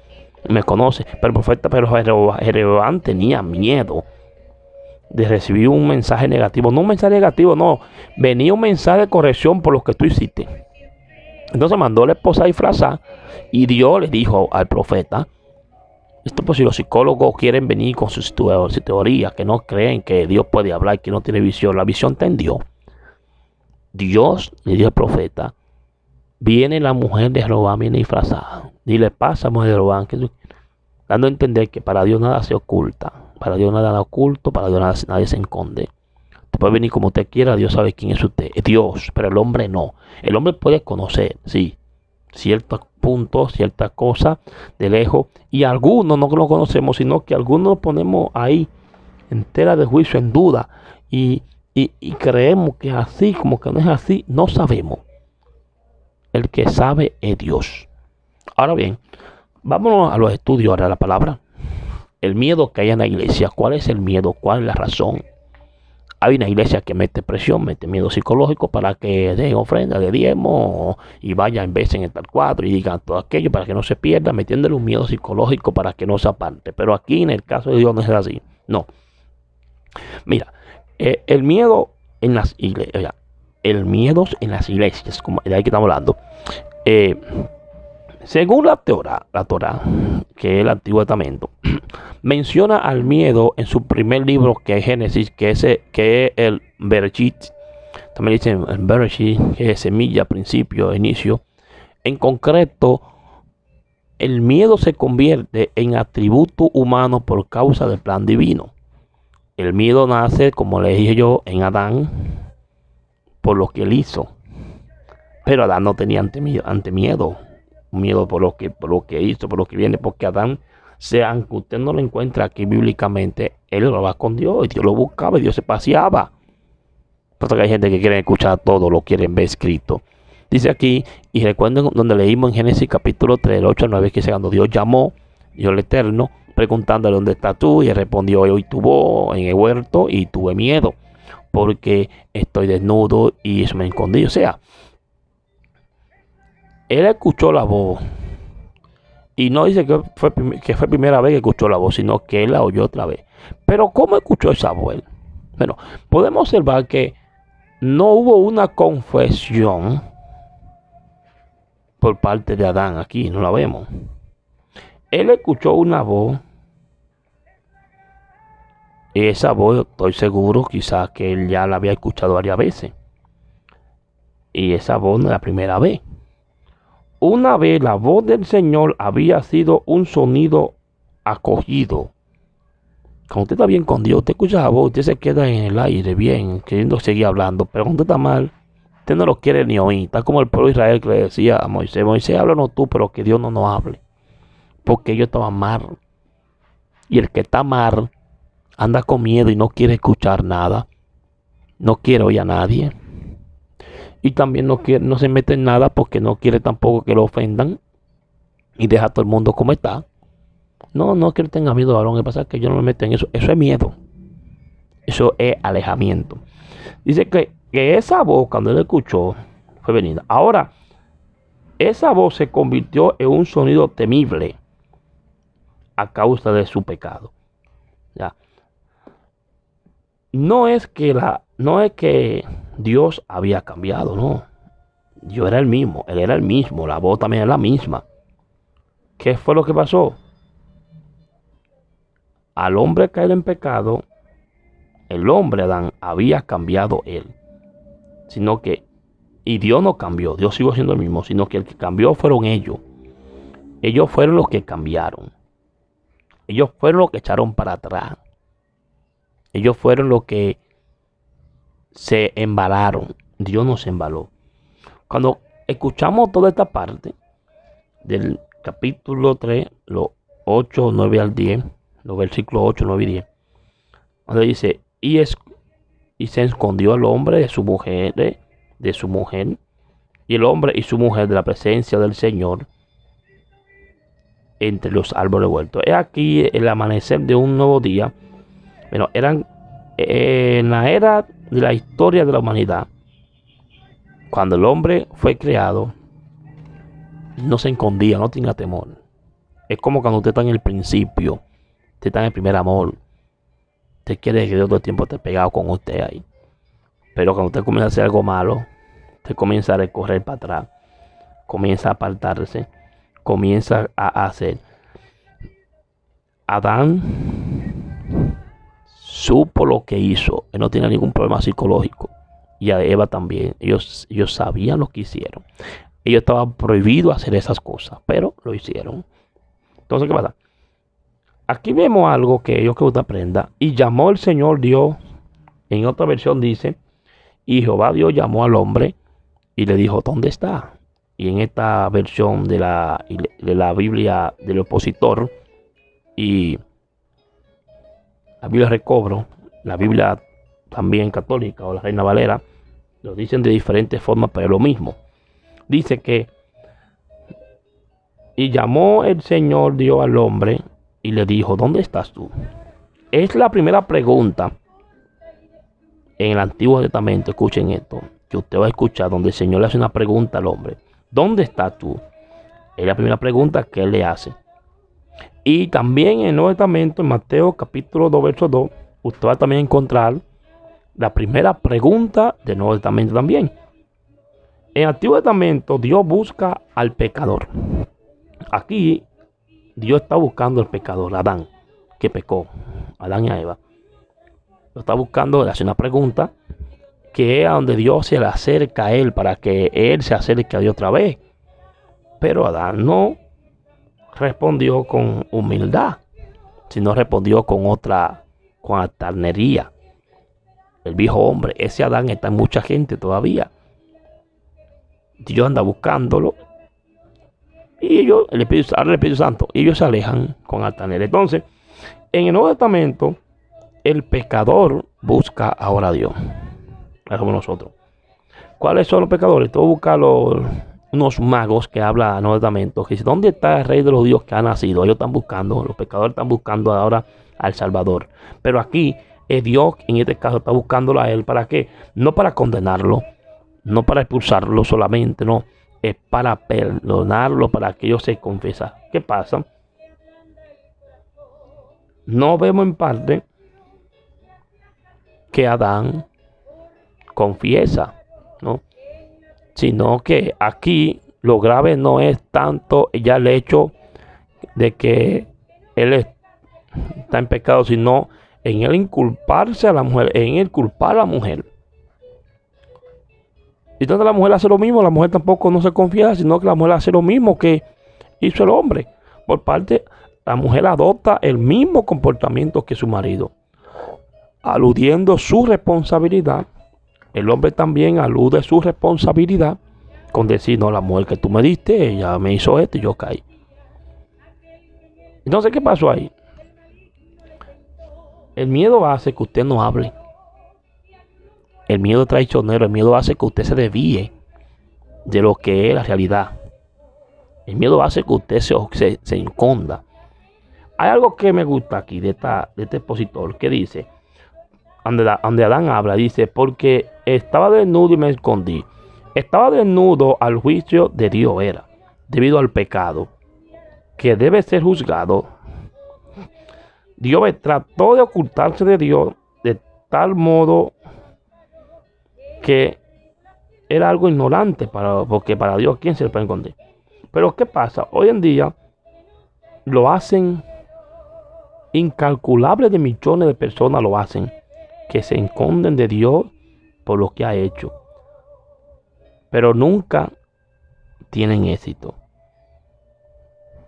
A: Me conoce. Pero el profeta, pero Jeroboam tenía miedo de recibir un mensaje negativo. No un mensaje negativo, no. Venía un mensaje de corrección por lo que tú hiciste. Entonces mandó a la esposa a disfrazar y Dios le dijo al profeta, esto pues si los psicólogos quieren venir con sus teorías, que no creen que Dios puede hablar, que no tiene visión, la visión está Dios. Le dijo al profeta, viene la mujer de Jeroboam, viene disfrazada. Dile, pasa, mujer de Jeroboam, dando a entender que para Dios nada se oculta, para Dios nada da oculto, para Dios nadie se esconde. Te puede venir como usted quiera, Dios sabe quién es usted, es Dios, pero el hombre no. El hombre puede conocer, sí, ciertos puntos, ciertas cosas de lejos, y algunos no lo conocemos, sino que algunos lo ponemos ahí, entera de juicio, en duda, y y, creemos que es así, como que no es así, no sabemos. El que sabe es Dios. Ahora bien, vámonos a los estudios ahora la palabra. El miedo que hay en la iglesia, ¿cuál es el miedo? ¿Cuál es la razón? Hay una iglesia que mete presión, mete miedo psicológico para que den ofrenda de diezmo y vayan, vez en el cuadro y digan todo aquello para que no se pierda, metiéndole un miedo psicológico para que no se aparte. Pero aquí en el caso de Dios no es así. No. Mira, eh, el miedo en las iglesias, el miedo en las iglesias, como de ahí que estamos hablando, eh, según la Torah, la que es el Antiguo Testamento, menciona al miedo en su primer libro, que es Génesis, que es, que es el Bereshit. También dice el Bereshit, que es semilla, principio, inicio. En concreto, el miedo se convierte en atributo humano por causa del plan divino. El miedo nace, como le dije yo, en Adán, por lo que él hizo. Pero Adán no tenía ante ante miedo miedo por lo que, por lo que hizo, por lo que viene, porque Adán, sea, aunque usted no lo encuentra aquí bíblicamente, él lo va con Dios y Dios lo buscaba y Dios se paseaba. Por que hay gente que quiere escuchar todo, lo quieren ver escrito. Dice aquí, y recuerden donde leímos en Génesis capítulo 3, 8 al 9, que dice cuando Dios llamó, Dios el Eterno, preguntándole dónde está tú, y él respondió, hoy tuvo en el huerto y tuve miedo, porque estoy desnudo y eso me escondí. O sea, él escuchó la voz. Y no dice que fue, que fue primera vez que escuchó la voz, sino que él la oyó otra vez. Pero ¿cómo escuchó esa voz? Bueno, podemos observar que no hubo una confesión por parte de Adán aquí, no la vemos. Él escuchó una voz. Y esa voz, estoy seguro, quizás que él ya la había escuchado varias veces. Y esa voz no es la primera vez. Una vez la voz del Señor había sido un sonido acogido. Cuando usted está bien con Dios, usted escucha la voz, usted se queda en el aire bien, queriendo seguir hablando. Pero cuando usted está mal, usted no lo quiere ni oír. Está como el pueblo de Israel que le decía a Moisés, Moisés, háblanos tú, pero que Dios no nos hable. Porque ellos estaban mal. Y el que está mal anda con miedo y no quiere escuchar nada. No quiere oír a nadie y también no, quiere, no se mete en nada porque no quiere tampoco que lo ofendan y deja a todo el mundo como está. No, no que él tenga miedo, varón. Lo que pasa es que yo no me meto en eso. Eso es miedo. Eso es alejamiento. Dice que, que esa voz, cuando él escuchó, fue venida. Ahora, esa voz se convirtió en un sonido temible a causa de su pecado. Ya. No es que la, no es que Dios había cambiado, no. Yo era el mismo, él era el mismo, la voz también era la misma. ¿Qué fue lo que pasó? Al hombre caer en pecado, el hombre Adán había cambiado él. Sino que, y Dios no cambió, Dios siguió siendo el mismo, sino que el que cambió fueron ellos. Ellos fueron los que cambiaron. Ellos fueron los que echaron para atrás. Ellos fueron los que se embalaron. Dios nos embaló. Cuando escuchamos toda esta parte del capítulo 3, los 8, 9 al 10, los versículos 8, 9 y 10, donde dice, y, es, y se escondió el hombre de su mujer, de, de su mujer, y el hombre y su mujer de la presencia del Señor entre los árboles vueltos. Es aquí el amanecer de un nuevo día. Bueno, eran eh, en la era de la historia de la humanidad, cuando el hombre fue creado, no se escondía, no tenía temor. Es como cuando usted está en el principio, usted está en el primer amor. Usted quiere que todo el tiempo esté pegado con usted ahí. Pero cuando usted comienza a hacer algo malo, usted comienza a recorrer para atrás, comienza a apartarse, comienza a hacer. Adán supo lo que hizo. Él no tiene ningún problema psicológico. Y a Eva también. Ellos, ellos sabían lo que hicieron. Ellos estaban prohibidos hacer esas cosas, pero lo hicieron. Entonces, ¿qué pasa? Aquí vemos algo que ellos que usted aprenda. Y llamó el Señor Dios. En otra versión dice, y Jehová Dios llamó al hombre y le dijo, ¿dónde está? Y en esta versión de la, de la Biblia del opositor y la Biblia Recobro, la Biblia también católica o la Reina Valera, lo dicen de diferentes formas, pero es lo mismo. Dice que, y llamó el Señor Dios al hombre y le dijo, ¿dónde estás tú? Es la primera pregunta en el Antiguo Testamento, escuchen esto, que usted va a escuchar, donde el Señor le hace una pregunta al hombre. ¿Dónde estás tú? Es la primera pregunta que él le hace. Y también en el Nuevo Testamento, en Mateo capítulo 2, verso 2, usted va a también encontrar la primera pregunta del Nuevo Testamento también. En el Antiguo Testamento, Dios busca al pecador. Aquí, Dios está buscando al pecador, Adán, que pecó, Adán y Eva. Lo está buscando, le hace una pregunta que es a donde Dios se le acerca a él para que él se acerque a Dios otra vez. Pero Adán no respondió con humildad, sino respondió con otra, con altanería. El viejo hombre, ese Adán está en mucha gente todavía. Dios anda buscándolo. Y ellos, el Espíritu, el Espíritu Santo, ellos se alejan con altanería. Entonces, en el Nuevo Testamento, el pecador busca ahora a Dios. Es nosotros. ¿Cuáles son los pecadores? Tú buscas los, unos magos que habla el Nuevo Testamento. Que dice, ¿dónde está el rey de los dioses que ha nacido? Ellos están buscando, los pecadores están buscando ahora al Salvador. Pero aquí es Dios, en este caso, está buscándolo a él. ¿Para qué? No para condenarlo, no para expulsarlo solamente, no. Es para perdonarlo, para que ellos se confiesen. ¿Qué pasa? No vemos en parte que Adán confiesa. Sino que aquí lo grave no es tanto ya el hecho de que él está en pecado, sino en él inculparse a la mujer, en él culpar a la mujer. Y entonces la mujer hace lo mismo, la mujer tampoco no se confía, sino que la mujer hace lo mismo que hizo el hombre. Por parte, la mujer adopta el mismo comportamiento que su marido, aludiendo su responsabilidad. El hombre también alude su responsabilidad con decir, no, la mujer que tú me diste, ella me hizo esto y yo caí. Entonces, ¿qué pasó ahí? El miedo hace que usted no hable. El miedo traicionero, el miedo hace que usted se desvíe de lo que es la realidad. El miedo hace que usted se, se, se esconda. Hay algo que me gusta aquí de, esta, de este expositor que dice, donde Adán habla, dice, porque estaba desnudo y me escondí. Estaba desnudo al juicio de Dios era, debido al pecado, que debe ser juzgado. Dios trató de ocultarse de Dios de tal modo que era algo ignorante para, porque para Dios, ¿quién se le puede esconder? Pero ¿qué pasa? Hoy en día lo hacen incalculables de millones de personas lo hacen, que se esconden de Dios por lo que ha hecho. Pero nunca tienen éxito.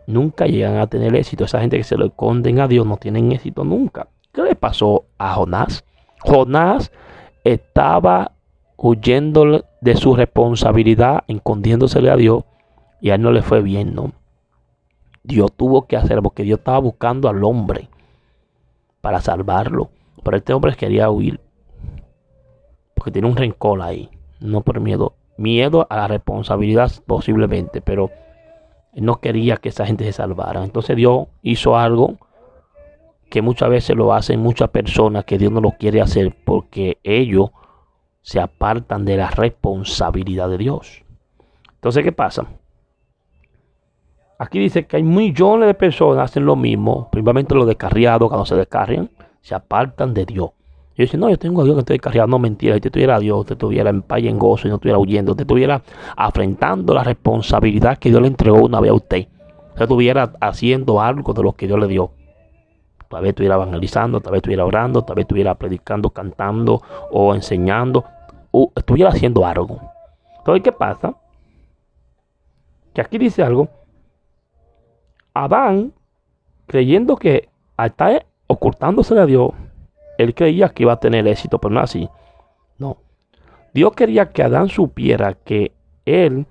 A: Nunca llegan a tener éxito. Esa gente que se lo esconden a Dios no tienen éxito nunca. ¿Qué le pasó a Jonás? Jonás estaba huyendo de su responsabilidad, escondiéndosele a Dios, y a él no le fue bien, ¿no? Dios tuvo que hacerlo porque Dios estaba buscando al hombre para salvarlo. Pero este hombre quería huir. Porque tiene un rencor ahí. No por miedo. Miedo a la responsabilidad posiblemente. Pero no quería que esa gente se salvara. Entonces Dios hizo algo que muchas veces lo hacen muchas personas que Dios no lo quiere hacer porque ellos se apartan de la responsabilidad de Dios. Entonces, ¿qué pasa? Aquí dice que hay millones de personas que hacen lo mismo. Primeramente los descarriados, cuando se descarrian, se apartan de Dios. Y dicen, no, yo tengo a Dios que estoy descarriado. No, mentira. Si usted tuviera a Dios, usted estuviera en paz y en gozo y no estuviera huyendo. Usted estuviera afrontando la responsabilidad que Dios le entregó una vez a usted. Usted estuviera haciendo algo de lo que Dios le dio. Tal vez estuviera evangelizando, tal vez estuviera orando, tal vez estuviera predicando, cantando o enseñando. O estuviera haciendo algo. Entonces, ¿qué pasa? Que aquí dice algo Adán, creyendo que estar ocultándose a Dios, él creía que iba a tener éxito, pero no así. No. Dios quería que Adán supiera que él,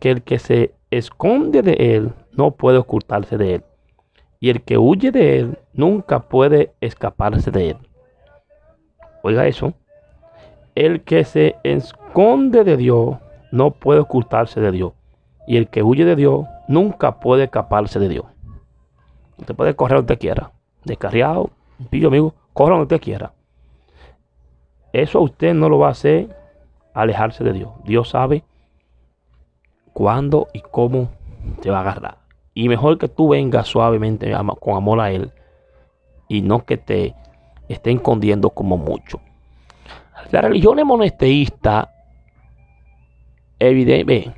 A: que el que se esconde de él, no puede ocultarse de él. Y el que huye de él, nunca puede escaparse de él. oiga eso, el que se esconde de Dios no puede ocultarse de Dios. Y el que huye de Dios nunca puede escaparse de Dios. Usted puede correr donde quiera. Descarriado, pillo amigo, corra donde usted quiera. Eso a usted no lo va a hacer alejarse de Dios. Dios sabe cuándo y cómo te va a agarrar. Y mejor que tú vengas suavemente con amor a Él y no que te esté escondiendo como mucho. La religión monoteísta evidente,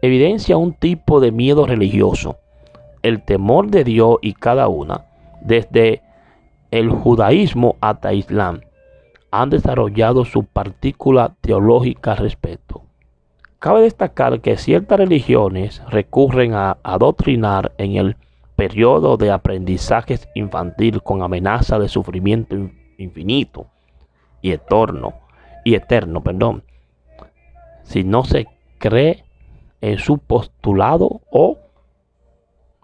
A: evidencia un tipo de miedo religioso, el temor de Dios y cada una, desde el judaísmo hasta Islam, han desarrollado su partícula teológica al respecto. Cabe destacar que ciertas religiones recurren a adoctrinar en el periodo de aprendizaje infantil con amenaza de sufrimiento infinito y eterno, y eterno, perdón, si no se cree en su postulado o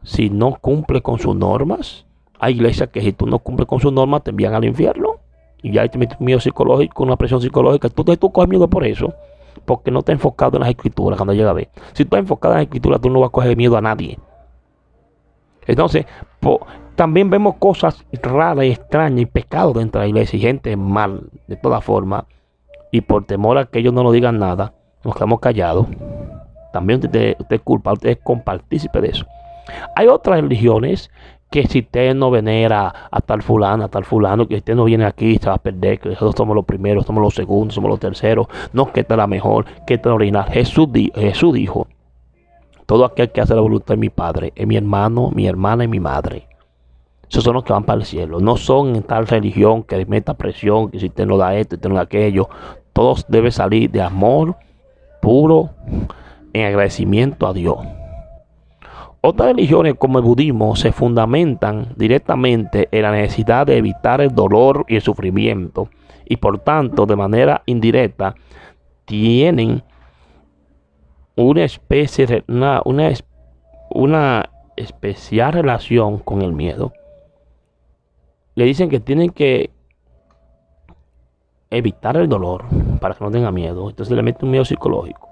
A: si no cumple con sus normas. Hay iglesias que si tú no cumples con sus normas te envían al infierno. Y ya hay un miedo psicológico, una presión psicológica. Tú, tú coges miedo por eso. Porque no estás enfocado en las escrituras cuando llega a ver. Si tú estás enfocado en las escrituras, tú no vas a coger miedo a nadie. Entonces, también vemos cosas raras y extrañas y pecados dentro de la iglesia y gente mal de todas formas. Y por temor a que ellos no nos digan nada, nos quedamos callados. También usted, usted es culpa, usted es compartícipe de eso. Hay otras religiones que si usted no venera a tal fulano, a tal fulano, que usted no viene aquí, se va a perder, que nosotros somos los primeros, somos los segundos, somos los terceros, no que esta es la mejor, que esta es la original. Jesús, Jesús dijo, todo aquel que hace la voluntad de mi Padre es mi hermano, mi hermana y mi madre. Esos son los que van para el cielo. No son en tal religión que meta presión, que si usted no da esto, usted no da aquello. Todos deben salir de amor puro en agradecimiento a Dios. Otras religiones como el budismo se fundamentan directamente en la necesidad de evitar el dolor y el sufrimiento y por tanto de manera indirecta tienen una especie una, una especial relación con el miedo. Le dicen que tienen que evitar el dolor para que no tenga miedo. Entonces le meten un miedo psicológico.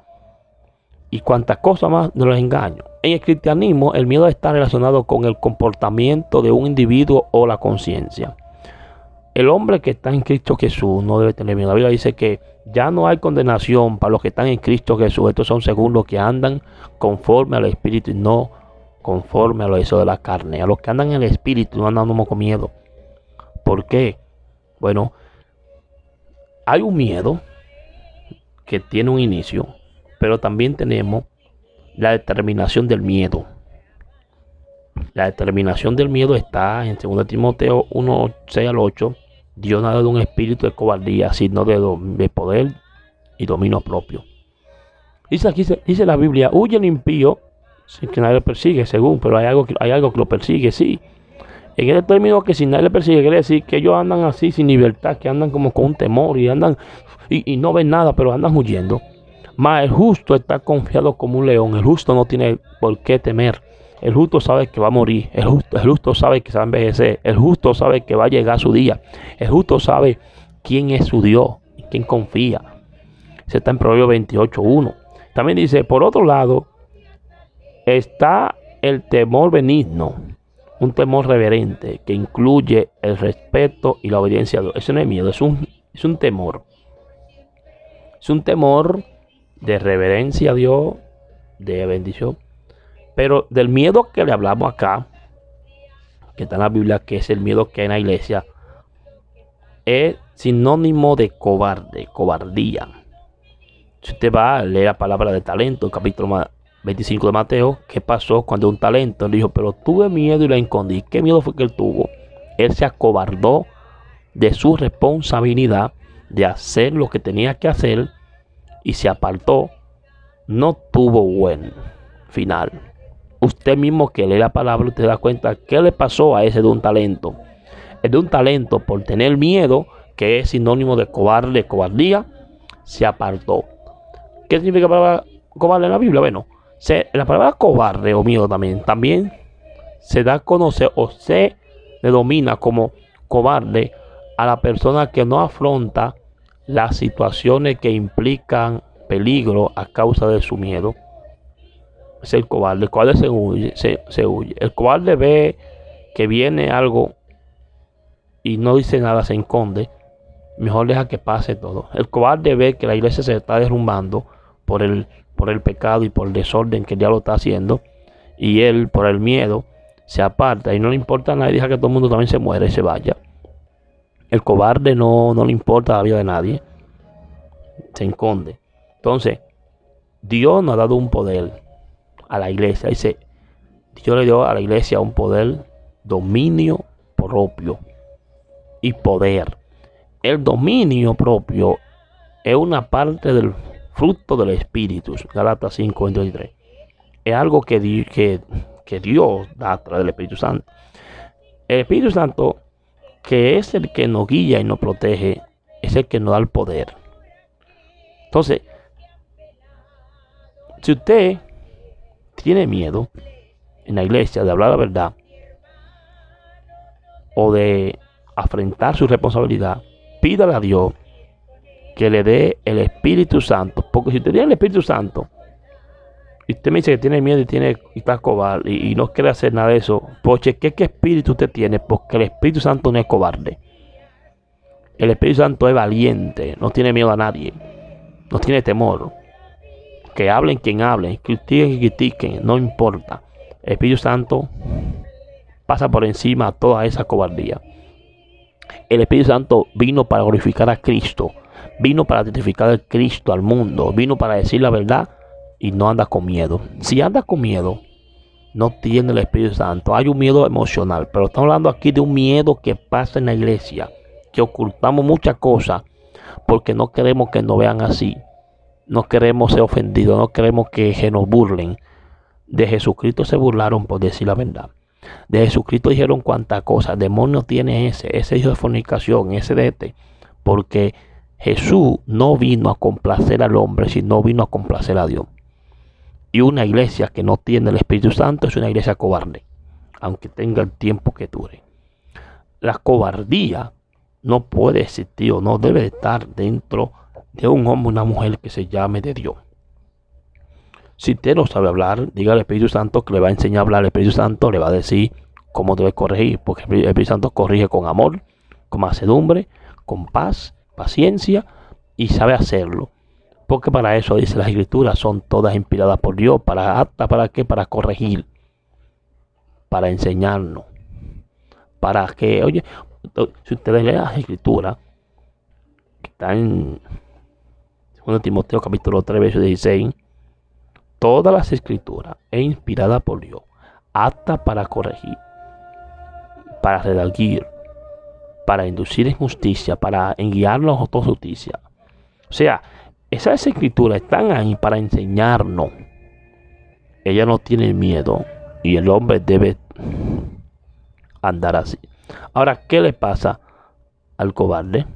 A: Y cuantas cosas más de los engaños. En el cristianismo, el miedo está relacionado con el comportamiento de un individuo o la conciencia. El hombre que está en Cristo Jesús no debe tener miedo. La Biblia dice que ya no hay condenación para los que están en Cristo Jesús. Estos son según los que andan conforme al Espíritu y no conforme a lo de la carne. A los que andan en el Espíritu no andan con miedo. ¿Por qué? Bueno, hay un miedo que tiene un inicio, pero también tenemos la determinación del miedo. La determinación del miedo está en 2 Timoteo 1, 6 al 8. Dios no ha dado un espíritu de cobardía, sino de, poder y dominio propio. Dice aquí, dice la Biblia, huye el impío, sin que nadie lo persigue, según, pero hay algo, hay algo que lo persigue, sí. En el término que si nadie le persigue, quiere decir que ellos andan así sin libertad, que andan como con un temor y andan y, no ven nada, pero andan huyendo. Mas el justo está confiado como un león. El justo no tiene por qué temer. El justo sabe que va a morir. El justo, sabe que se va a envejecer. El justo sabe que va a llegar su día. El justo sabe quién es su Dios y quién confía. Se está en Proverbio 28.1. También dice, por otro lado, está el temor benigno un temor reverente que incluye el respeto y la obediencia a Dios. Eso no es miedo, es un, es un temor. Es un temor de reverencia a Dios, de bendición. Pero del miedo que le hablamos acá, que está en la Biblia, que es el miedo que hay en la iglesia, es sinónimo de cobarde, cobardía. Si usted va a leer la palabra de talento, capítulo 25 de Mateo, ¿qué pasó cuando un talento le dijo, pero tuve miedo y la escondí? ¿Qué miedo fue que él tuvo? Él se acobardó de su responsabilidad de hacer lo que tenía que hacer y se apartó. No tuvo buen final. Usted mismo que lee la palabra, usted da cuenta qué le pasó a ese de un talento. El de un talento, por tener miedo, que es sinónimo de cobarde, cobardía, se apartó. ¿Qué significa palabra cobarde en la Biblia? Bueno, la palabra cobarde o miedo también, también se da a conocer o se denomina como cobarde a la persona que no afronta las situaciones que implican peligro a causa de su miedo es el cobarde. El cobarde se huye, se, se huye. El cobarde ve que viene algo y no dice nada, se esconde. Mejor deja que pase todo. El cobarde ve que la iglesia se está derrumbando por el, por el pecado y por el desorden que el diablo está haciendo. Y él, por el miedo, se aparta y no le importa a nadie, deja que todo el mundo también se muera y se vaya. El cobarde no, no le importa la vida de nadie. Se esconde. Entonces, Dios nos ha dado un poder a la iglesia. Dice, Dios le dio a la iglesia un poder, dominio propio y poder. El dominio propio es una parte del fruto del Espíritu. Galatas 5, 23. Es algo que, que, que Dios da a través del Espíritu Santo. El Espíritu Santo, que es el que nos guía y nos protege, es el que nos da el poder. Entonces, si usted tiene miedo en la iglesia de hablar la verdad o de afrontar su responsabilidad, pídale a Dios que le dé el Espíritu Santo. Porque si usted tiene el Espíritu Santo usted me dice que tiene miedo y, tiene, y está cobarde y, no quiere hacer nada de eso, pues cheque qué espíritu usted tiene, porque el Espíritu Santo no es cobarde. El Espíritu Santo es valiente, no tiene miedo a nadie, no tiene temor. Que hablen quien hablen, critiquen y critiquen, no importa. El Espíritu Santo pasa por encima a toda esa cobardía. El Espíritu Santo vino para glorificar a Cristo, vino para testificar a Cristo al mundo, vino para decir la verdad y no anda con miedo. Si anda con miedo, no tiene el Espíritu Santo. Hay un miedo emocional, pero estamos hablando aquí de un miedo que pasa en la iglesia, que ocultamos muchas cosas porque no queremos que nos vean así. No queremos ser ofendidos, no queremos que se nos burlen. De Jesucristo se burlaron por decir la verdad. De Jesucristo dijeron cuántas cosas. Demonio tiene ese, ese hijo de fornicación, ese de este. Porque Jesús no vino a complacer al hombre, sino vino a complacer a Dios. Y una iglesia que no tiene el Espíritu Santo es una iglesia cobarde, aunque tenga el tiempo que dure. La cobardía no puede existir o no debe estar dentro de un hombre o una mujer que se llame de Dios. Si usted no sabe hablar, diga al Espíritu Santo que le va a enseñar a hablar. El Espíritu Santo le va a decir cómo debe corregir, porque el Espíritu Santo corrige con amor, con mansedumbre, con paz, paciencia y sabe hacerlo. Porque para eso dice las escrituras, son todas inspiradas por Dios, para apta para qué, para corregir, para enseñarnos, para que, oye, si ustedes leen las escrituras, que está en 2 Timoteo capítulo 3, verso 16, todas las escrituras es inspirada por Dios, apta para corregir, para redarguir, para inducir en justicia, para guiarnos a toda justicia. O sea, esas escrituras están ahí para enseñarnos. Ella no tiene miedo y el hombre debe andar así. Ahora, ¿qué le pasa al cobarde?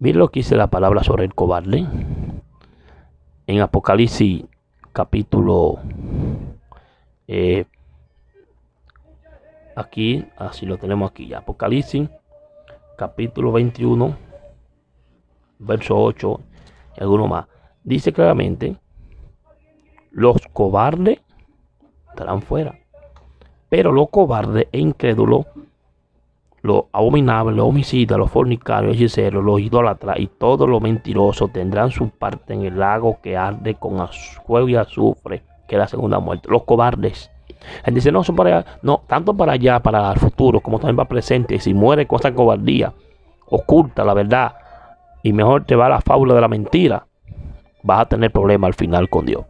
A: Mire lo que dice la palabra sobre el cobarde. En Apocalipsis capítulo eh, aquí, así lo tenemos aquí. Apocalipsis capítulo 21, verso 8 alguno más. Dice claramente, los cobardes estarán fuera. Pero los cobardes e incrédulos, los abominables, los homicidas, los fornicarios, hechiceros, los idólatras y todos los mentirosos tendrán su parte en el lago que arde con fuego y azufre, que es la segunda muerte. Los cobardes. Él dice, no, son para allá, no, tanto para allá, para el futuro, como también para el presente. Si muere con esa cobardía, oculta la verdad, y mejor te va la fábula de la mentira, vas a tener problemas al final con Dios.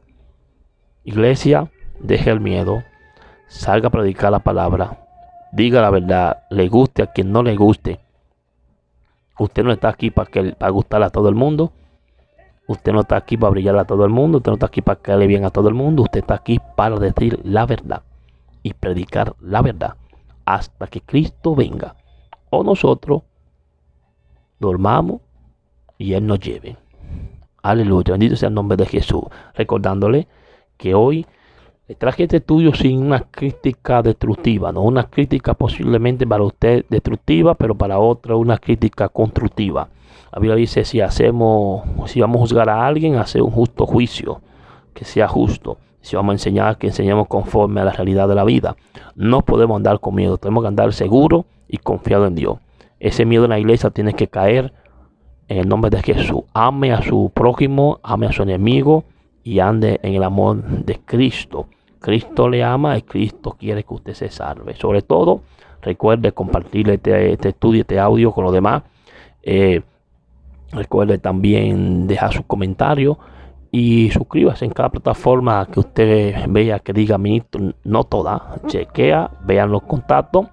A: Iglesia, deje el miedo, salga a predicar la palabra, diga la verdad, le guste a quien no le guste. Usted no está aquí para, que, para gustarle a todo el mundo. Usted no está aquí para brillarle a todo el mundo. Usted no está aquí para caerle bien a todo el mundo. Usted está aquí para decir la verdad y predicar la verdad hasta que Cristo venga. O nosotros dormamos y Él nos lleve. Aleluya. Bendito sea el nombre de Jesús. Recordándole que hoy Le traje este estudio sin una crítica destructiva, no una crítica posiblemente para usted destructiva, pero para otro una crítica constructiva. La Biblia dice, si hacemos, si vamos a juzgar a alguien, hacer un justo juicio, que sea justo. Si vamos a enseñar, que enseñemos conforme a la realidad de la vida. No podemos andar con miedo, tenemos que andar seguro y confiado en Dios. Ese miedo en la iglesia tiene que caer en el nombre de Jesús. Ame a su prójimo, ame a su enemigo y ande en el amor de Cristo. Cristo le ama y Cristo quiere que usted se salve. Sobre todo, recuerde compartir este, este estudio, este audio con los demás. Eh, recuerde también dejar su comentario y suscríbase en cada plataforma que usted vea que diga ministro, no toda, chequea, vean los contactos.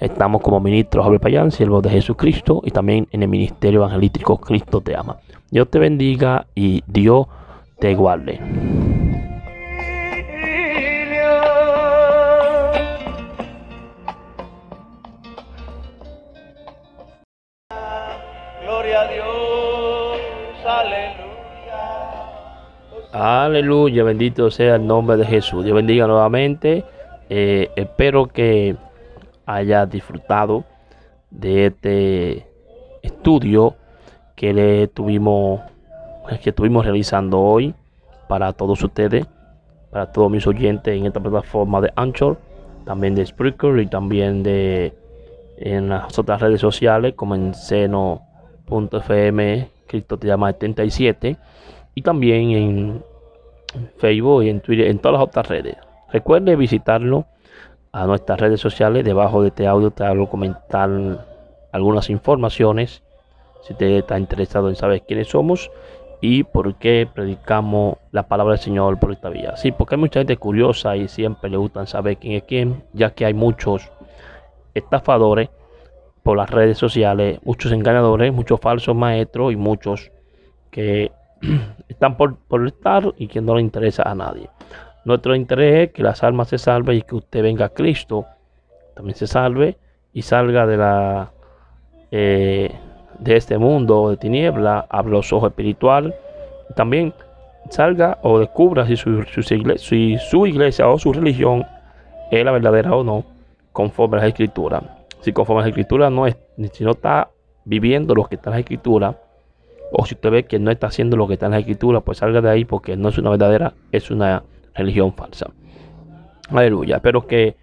A: Estamos como ministro Javier Payán, siervo de Jesucristo, y también en el ministerio evangelístico Cristo te ama. Dios te bendiga y Dios te guarde.
B: Gloria a Dios, aleluya.
A: Aleluya, bendito sea el nombre de Jesús. Dios bendiga nuevamente. Eh, espero que haya disfrutado de este estudio que le tuvimos que estuvimos realizando hoy para todos ustedes, para todos mis oyentes en esta plataforma de Anchor, también de Spreaker y también de en las otras redes sociales como en seno.fm, Cristo te llama 77 y también en Facebook y en Twitter, en todas las otras redes. Recuerde visitarlo a nuestras redes sociales. Debajo de este audio te hago comentar algunas informaciones. Si usted está interesado en saber quiénes somos y por qué predicamos la palabra del Señor por esta vía. Sí, porque hay mucha gente curiosa y siempre le gustan saber quién es quién, ya que hay muchos estafadores por las redes sociales, muchos engañadores, muchos falsos maestros y muchos que están por, por estar y que no le interesa a nadie. Nuestro interés es que las almas se salven y que usted venga a Cristo, también se salve y salga de la eh, de este mundo de tiniebla, abra los ojos espiritual, también salga o descubra si su, si su iglesia o su religión es la verdadera o no, conforme a las escrituras. Si conforme a las escrituras no es, si no está viviendo lo que está en las escrituras, o si usted ve que no está haciendo lo que está en las escrituras, pues salga de ahí porque no es una verdadera, es una religión falsa. Aleluya. Espero que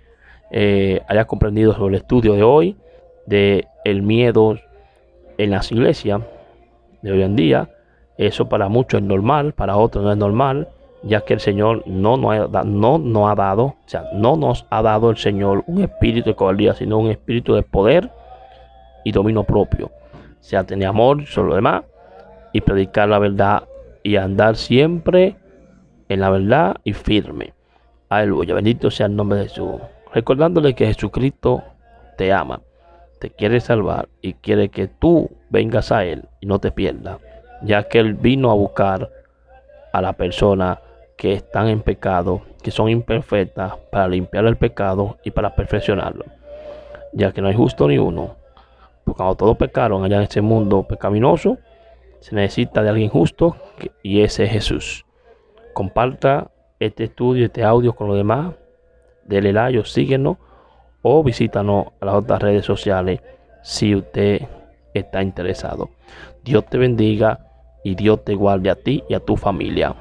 A: eh, haya comprendido sobre el estudio de hoy, de el miedo en las iglesias de hoy en día. Eso para muchos es normal, para otros no es normal, ya que el Señor no nos ha, no, no ha dado, o sea, no nos ha dado el Señor un espíritu de cobardía, sino un espíritu de poder y dominio propio. O sea, tener amor sobre lo demás y predicar la verdad y andar siempre en la verdad y firme. Aleluya, bendito sea el nombre de Jesús. Recordándole que Jesucristo te ama, te quiere salvar y quiere que tú vengas a Él y no te pierdas, ya que Él vino a buscar a la persona que están en pecado, que son imperfectas, para limpiar el pecado y para perfeccionarlo, ya que no hay justo ni uno. Porque cuando todos pecaron allá en este mundo pecaminoso, se necesita de alguien justo y ese es Jesús. Comparta este estudio, este audio con los demás. Dele like síguenos o visítanos a las otras redes sociales si usted está interesado. Dios te bendiga y Dios te guarde a ti y a tu familia.